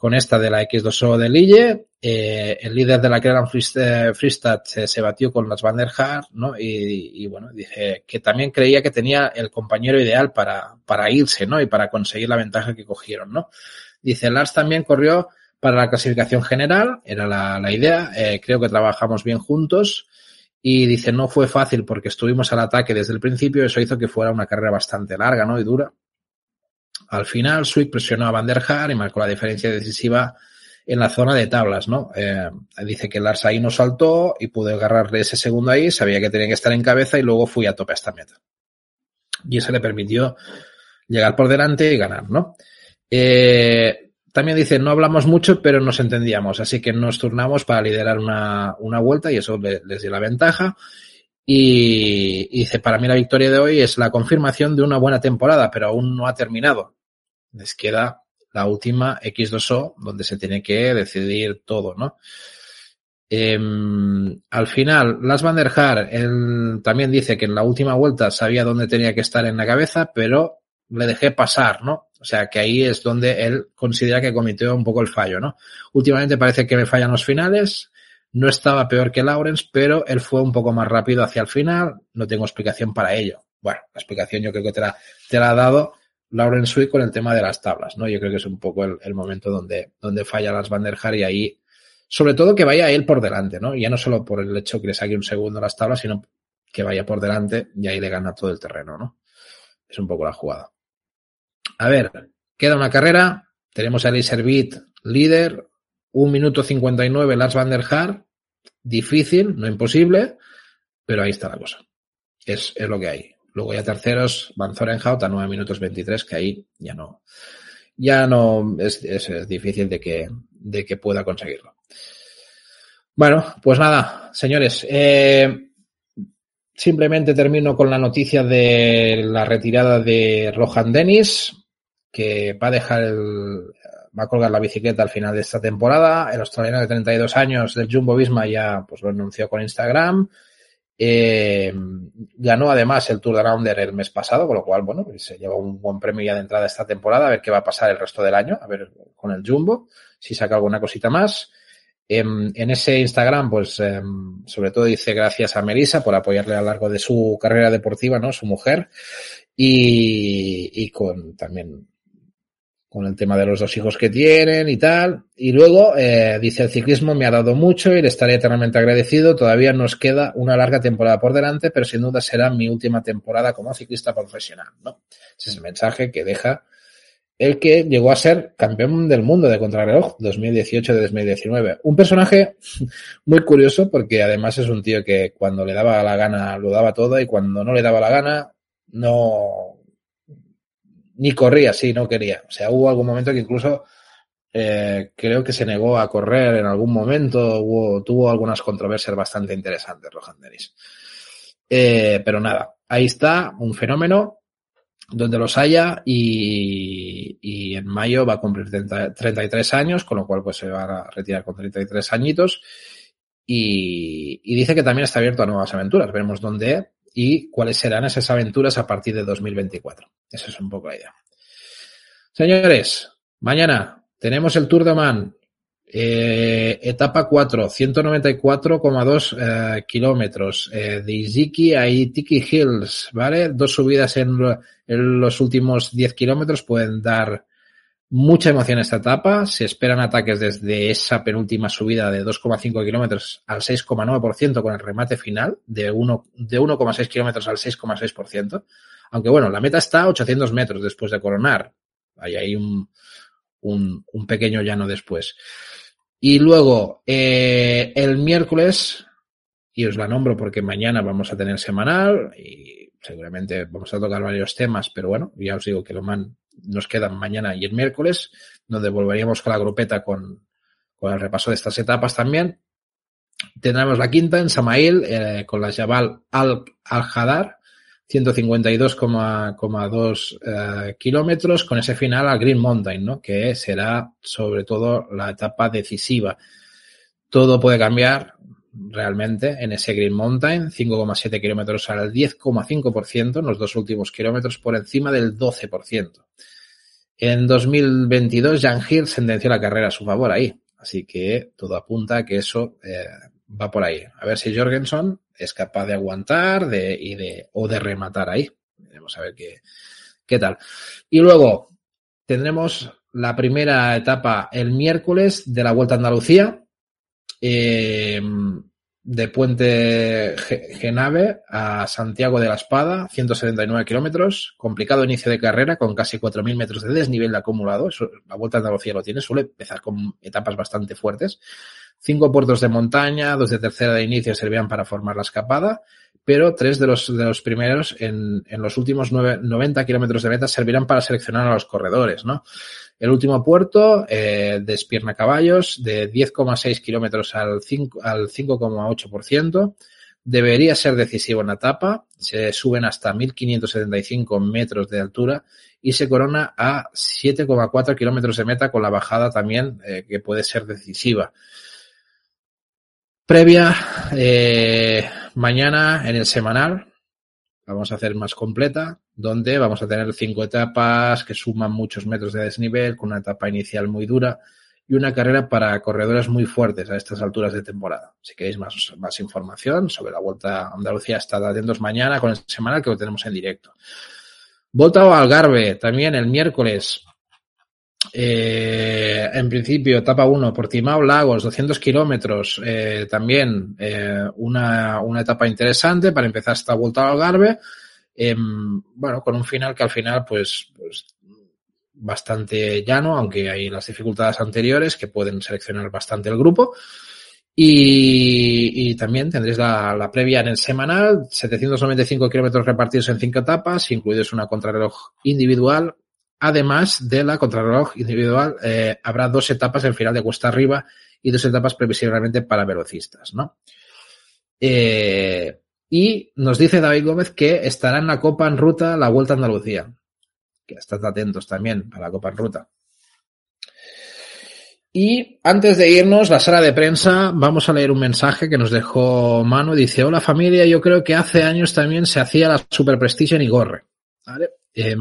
Speaker 1: con esta de la X2O de Lille. Eh, el líder de la Creran Freestad se, se, batió con las Van der Haar, ¿no? Y, y, bueno, dije que también creía que tenía el compañero ideal para, para irse, ¿no? Y para conseguir la ventaja que cogieron, ¿no? Dice, Lars también corrió para la clasificación general, era la, la idea, eh, creo que trabajamos bien juntos. Y dice, no fue fácil porque estuvimos al ataque desde el principio, eso hizo que fuera una carrera bastante larga, ¿no? Y dura. Al final, Swick presionó a Van der Haar y marcó la diferencia decisiva en la zona de tablas, ¿no? Eh, dice que Lars ahí no saltó y pude agarrarle ese segundo ahí, sabía que tenía que estar en cabeza y luego fui a tope a esta meta. Y eso le permitió llegar por delante y ganar, ¿no? Eh, también dice, no hablamos mucho, pero nos entendíamos, así que nos turnamos para liderar una, una vuelta y eso les dio la ventaja. Y, y, dice, para mí la victoria de hoy es la confirmación de una buena temporada, pero aún no ha terminado les queda la última X2O donde se tiene que decidir todo, ¿no? Eh, al final, Las Van der Haar, él también dice que en la última vuelta sabía dónde tenía que estar en la cabeza, pero le dejé pasar, ¿no? O sea, que ahí es donde él considera que cometió un poco el fallo, ¿no? Últimamente parece que me fallan los finales, no estaba peor que Lawrence, pero él fue un poco más rápido hacia el final, no tengo explicación para ello. Bueno, la explicación yo creo que te la, te la ha dado Lauren Sui con el tema de las tablas, ¿no? Yo creo que es un poco el, momento donde, donde falla las Van der Haar y ahí, sobre todo que vaya él por delante, ¿no? Ya no solo por el hecho que le saque un segundo las tablas, sino que vaya por delante y ahí le gana todo el terreno, ¿no? Es un poco la jugada. A ver, queda una carrera, tenemos a Elise Beat líder, un minuto 59 Lars Van der Haar, difícil, no imposible, pero ahí está la cosa. Es, es lo que hay. Luego ya terceros, Van Zorenhout a 9 minutos 23, que ahí ya no, ya no es, es, difícil de que, de que pueda conseguirlo. Bueno, pues nada, señores, eh, simplemente termino con la noticia de la retirada de Rohan Dennis, que va a dejar el, va a colgar la bicicleta al final de esta temporada. El australiano de 32 años del Jumbo Visma ya pues lo anunció con Instagram. Eh, ganó además el Tour de Rounder el mes pasado, con lo cual, bueno, pues se lleva un buen premio ya de entrada esta temporada, a ver qué va a pasar el resto del año, a ver con el Jumbo, si saca alguna cosita más. Eh, en ese Instagram, pues, eh, sobre todo dice gracias a Melissa por apoyarle a lo largo de su carrera deportiva, ¿no? Su mujer. Y, y con también con el tema de los dos hijos que tienen y tal. Y luego eh, dice, el ciclismo me ha dado mucho y le estaré eternamente agradecido. Todavía nos queda una larga temporada por delante, pero sin duda será mi última temporada como ciclista profesional. ¿no? Ese es el mensaje que deja el que llegó a ser campeón del mundo de contrarreloj 2018 de 2019. Un personaje muy curioso porque además es un tío que cuando le daba la gana lo daba todo y cuando no le daba la gana no ni corría, sí, no quería. O sea, hubo algún momento que incluso eh, creo que se negó a correr en algún momento, hubo, tuvo algunas controversias bastante interesantes, Rohan Dennis. Eh, pero nada, ahí está, un fenómeno donde los haya y, y en mayo va a cumplir 30, 33 años, con lo cual pues se va a retirar con 33 añitos y, y dice que también está abierto a nuevas aventuras. Veremos dónde y cuáles serán esas aventuras a partir de 2024. Esa es un poco la idea. Señores, mañana tenemos el Tour de Oman, eh, etapa 4, 194,2 eh, kilómetros, eh, de Iziki a Itiki Hills, ¿vale? Dos subidas en, en los últimos 10 kilómetros pueden dar mucha emoción esta etapa. Se esperan ataques desde esa penúltima subida de 2,5 kilómetros al 6,9% con el remate final de 1,6 de 1,6 kilómetros al 6,6%. Aunque bueno, la meta está a 800 metros después de coronar. Hay un, un pequeño llano después. Y luego, eh, el miércoles, y os la nombro porque mañana vamos a tener semanal y seguramente vamos a tocar varios temas, pero bueno, ya os digo que lo man, nos quedan mañana y el miércoles, donde volveríamos con la grupeta con, con el repaso de estas etapas también. Tendremos la quinta en Samail, eh, con la Jabal Al-Hadar, 152,2 eh, kilómetros con ese final al Green Mountain, ¿no? Que será sobre todo la etapa decisiva. Todo puede cambiar realmente en ese Green Mountain, 5,7 kilómetros al 10,5% en los dos últimos kilómetros por encima del 12%. En 2022, Jan Hill sentenció la carrera a su favor ahí, así que todo apunta a que eso eh, va por ahí. A ver si Jorgensen es capaz de aguantar de, y de, o de rematar ahí. Vamos a ver qué, qué tal. Y luego tendremos la primera etapa el miércoles de la Vuelta a Andalucía. Eh, de Puente Genave a Santiago de la Espada, 179 kilómetros, complicado inicio de carrera con casi 4.000 metros de desnivel de acumulado, la Vuelta a Andalucía lo tiene, suele empezar con etapas bastante fuertes. Cinco puertos de montaña, dos de tercera de inicio servían para formar la escapada, pero tres de los, de los primeros en, en los últimos nueve, 90 kilómetros de meta servirán para seleccionar a los corredores, ¿no? El último puerto, eh, Despierna Caballos, de 10,6 kilómetros al 5,8%, debería ser decisivo en la etapa. Se suben hasta 1.575 metros de altura y se corona a 7,4 kilómetros de meta con la bajada también eh, que puede ser decisiva. Previa eh, mañana en el semanal, vamos a hacer más completa, donde vamos a tener cinco etapas que suman muchos metros de desnivel, con una etapa inicial muy dura y una carrera para corredores muy fuertes a estas alturas de temporada. Si queréis más, más información sobre la Vuelta a Andalucía, estad atentos mañana con el semanal que lo tenemos en directo. Volta o Algarve, también el miércoles. Eh, en principio, etapa 1, Portimao Lagos, 200 kilómetros. Eh, también eh, una, una, etapa interesante para empezar esta vuelta al Algarve. Em, bueno, con un final que al final, pues, pues bastante llano, aunque hay las dificultades anteriores que pueden seleccionar bastante el grupo. Y, también tendréis la, la, previa en el semanal, 795 kilómetros repartidos en cinco etapas, incluidos una contrarreloj individual, Además de la contrarreloj individual, eh, habrá dos etapas en final de cuesta arriba y dos etapas previsiblemente para velocistas, ¿no? Eh, y nos dice David Gómez que estará en la Copa en Ruta la Vuelta a Andalucía. Que estad atentos también a la Copa en Ruta. Y antes de irnos, la sala de prensa, vamos a leer un mensaje que nos dejó Manu. Dice, hola familia, yo creo que hace años también se hacía la Super Prestige en Igorre. ¿Vale? Eh,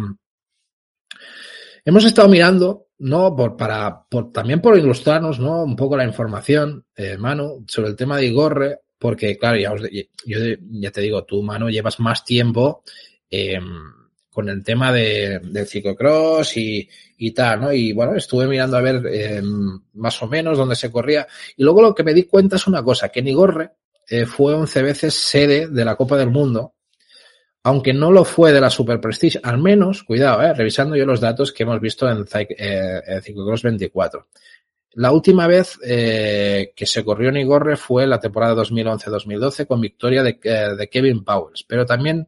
Speaker 1: Hemos estado mirando, ¿no? Por, para, por, también por ilustrarnos, ¿no? Un poco la información, eh, Manu, sobre el tema de Igorre, porque, claro, ya, os, yo ya te digo, tú, Manu, llevas más tiempo eh, con el tema de, del ciclocross y, y tal, ¿no? Y bueno, estuve mirando a ver eh, más o menos dónde se corría. Y luego lo que me di cuenta es una cosa, que en Igorre eh, fue 11 veces sede de la Copa del Mundo aunque no lo fue de la Super Prestige, al menos, cuidado, eh, revisando yo los datos que hemos visto en, eh, Cyclocross 24. La última vez eh, que se corrió en Igorre fue la temporada 2011-2012 con victoria de, eh, de, Kevin Powers, pero también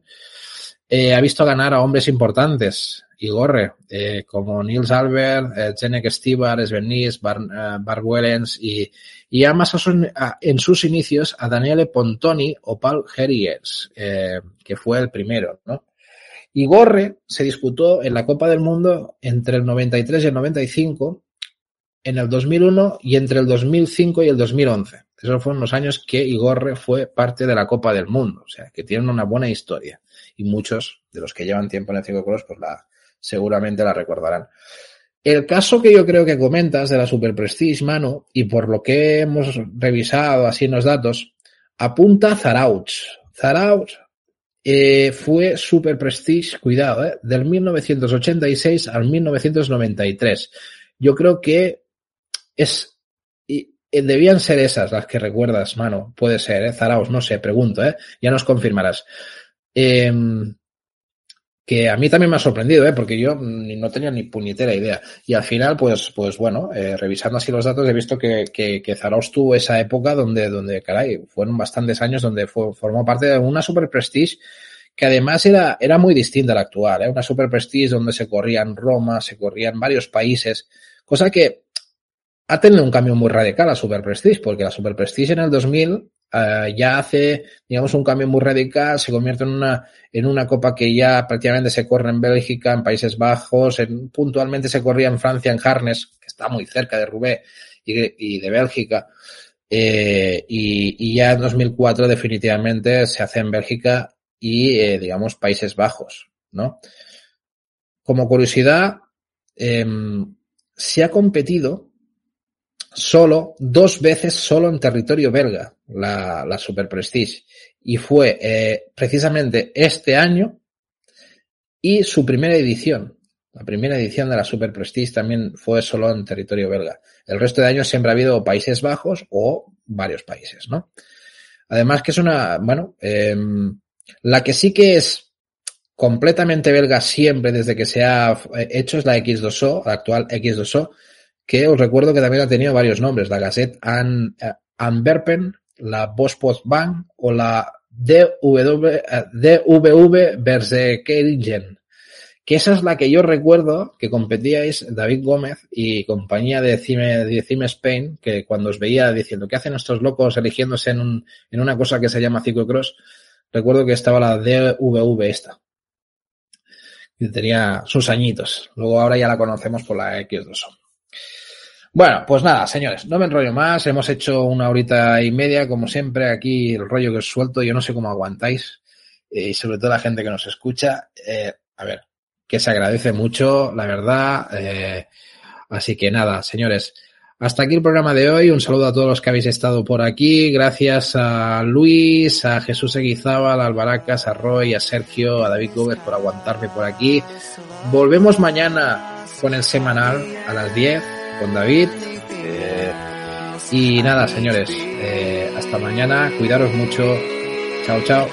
Speaker 1: eh, ha visto ganar a hombres importantes, Igorre, como Niels Albert, Jenek Stibar, Sven Nys, Bar, Bar Wellens y, además en sus inicios a Daniele Pontoni o Paul Herriers, eh, que fue el primero, ¿no? Y Gorre se disputó en la Copa del Mundo entre el 93 y el 95, en el 2001 y entre el 2005 y el 2011. Esos fueron los años que Igorre fue parte de la Copa del Mundo, o sea, que tienen una buena historia. Y muchos de los que llevan tiempo en el ciclocross, pues la, seguramente la recordarán. El caso que yo creo que comentas de la Super Prestige, mano, y por lo que hemos revisado así en los datos, apunta Zarauch. Zarauch eh, fue Super Prestige, cuidado, eh, del 1986 al 1993. Yo creo que es, y, debían ser esas las que recuerdas, mano. Puede ser, eh, no sé, pregunto, eh, ya nos confirmarás. Eh, que a mí también me ha sorprendido, ¿eh? porque yo no tenía ni puñetera idea. Y al final, pues, pues bueno, eh, revisando así los datos, he visto que, que, que Zaraus tuvo esa época donde, donde, caray, fueron bastantes años donde fue, formó parte de una Super Prestige que además era, era muy distinta a la actual, ¿eh? una Super Prestige donde se corría en Roma, se corría en varios países, cosa que ha tenido un cambio muy radical la Super Prestige, porque la Super Prestige en el 2000 eh, ya hace, digamos, un cambio muy radical, se convierte en una, en una copa que ya prácticamente se corre en Bélgica, en Países Bajos, en, puntualmente se corría en Francia, en Harnes, que está muy cerca de Roubaix y, y de Bélgica. Eh, y, y, ya en 2004 definitivamente se hace en Bélgica y, eh, digamos, Países Bajos, ¿no? Como curiosidad, eh, se ha competido solo, dos veces solo en territorio belga, la, la Super Prestige. Y fue eh, precisamente este año y su primera edición. La primera edición de la Super Prestige también fue solo en territorio belga. El resto de años siempre ha habido Países Bajos o varios países, ¿no? Además que es una, bueno, eh, la que sí que es completamente belga siempre desde que se ha hecho es la X2O, la actual X2O, que os recuerdo que también ha tenido varios nombres, la Gazette An, uh, Antwerpen, la Bospot Bank o la DW, uh, DVV Bersekeringen, que esa es la que yo recuerdo que competíais David Gómez y compañía de Cime, de Cime Spain, que cuando os veía diciendo, ¿qué hacen estos locos eligiéndose en, un, en una cosa que se llama ciclocross? Recuerdo que estaba la DVV esta. Y tenía sus añitos. Luego ahora ya la conocemos por la X2O. Bueno, pues nada, señores, no me enrollo más. Hemos hecho una horita y media, como siempre, aquí el rollo que os suelto. Yo no sé cómo aguantáis. Eh, y sobre todo la gente que nos escucha. Eh, a ver, que se agradece mucho, la verdad. Eh, así que nada, señores. Hasta aquí el programa de hoy. Un saludo a todos los que habéis estado por aquí. Gracias a Luis, a Jesús Eguizábal, a Albaracas, a Roy, a Sergio, a David Gómez por aguantarme por aquí. Volvemos mañana con el semanal a las 10 con David. Eh, y nada, señores, eh, hasta mañana, cuidaros mucho. Chao, chao.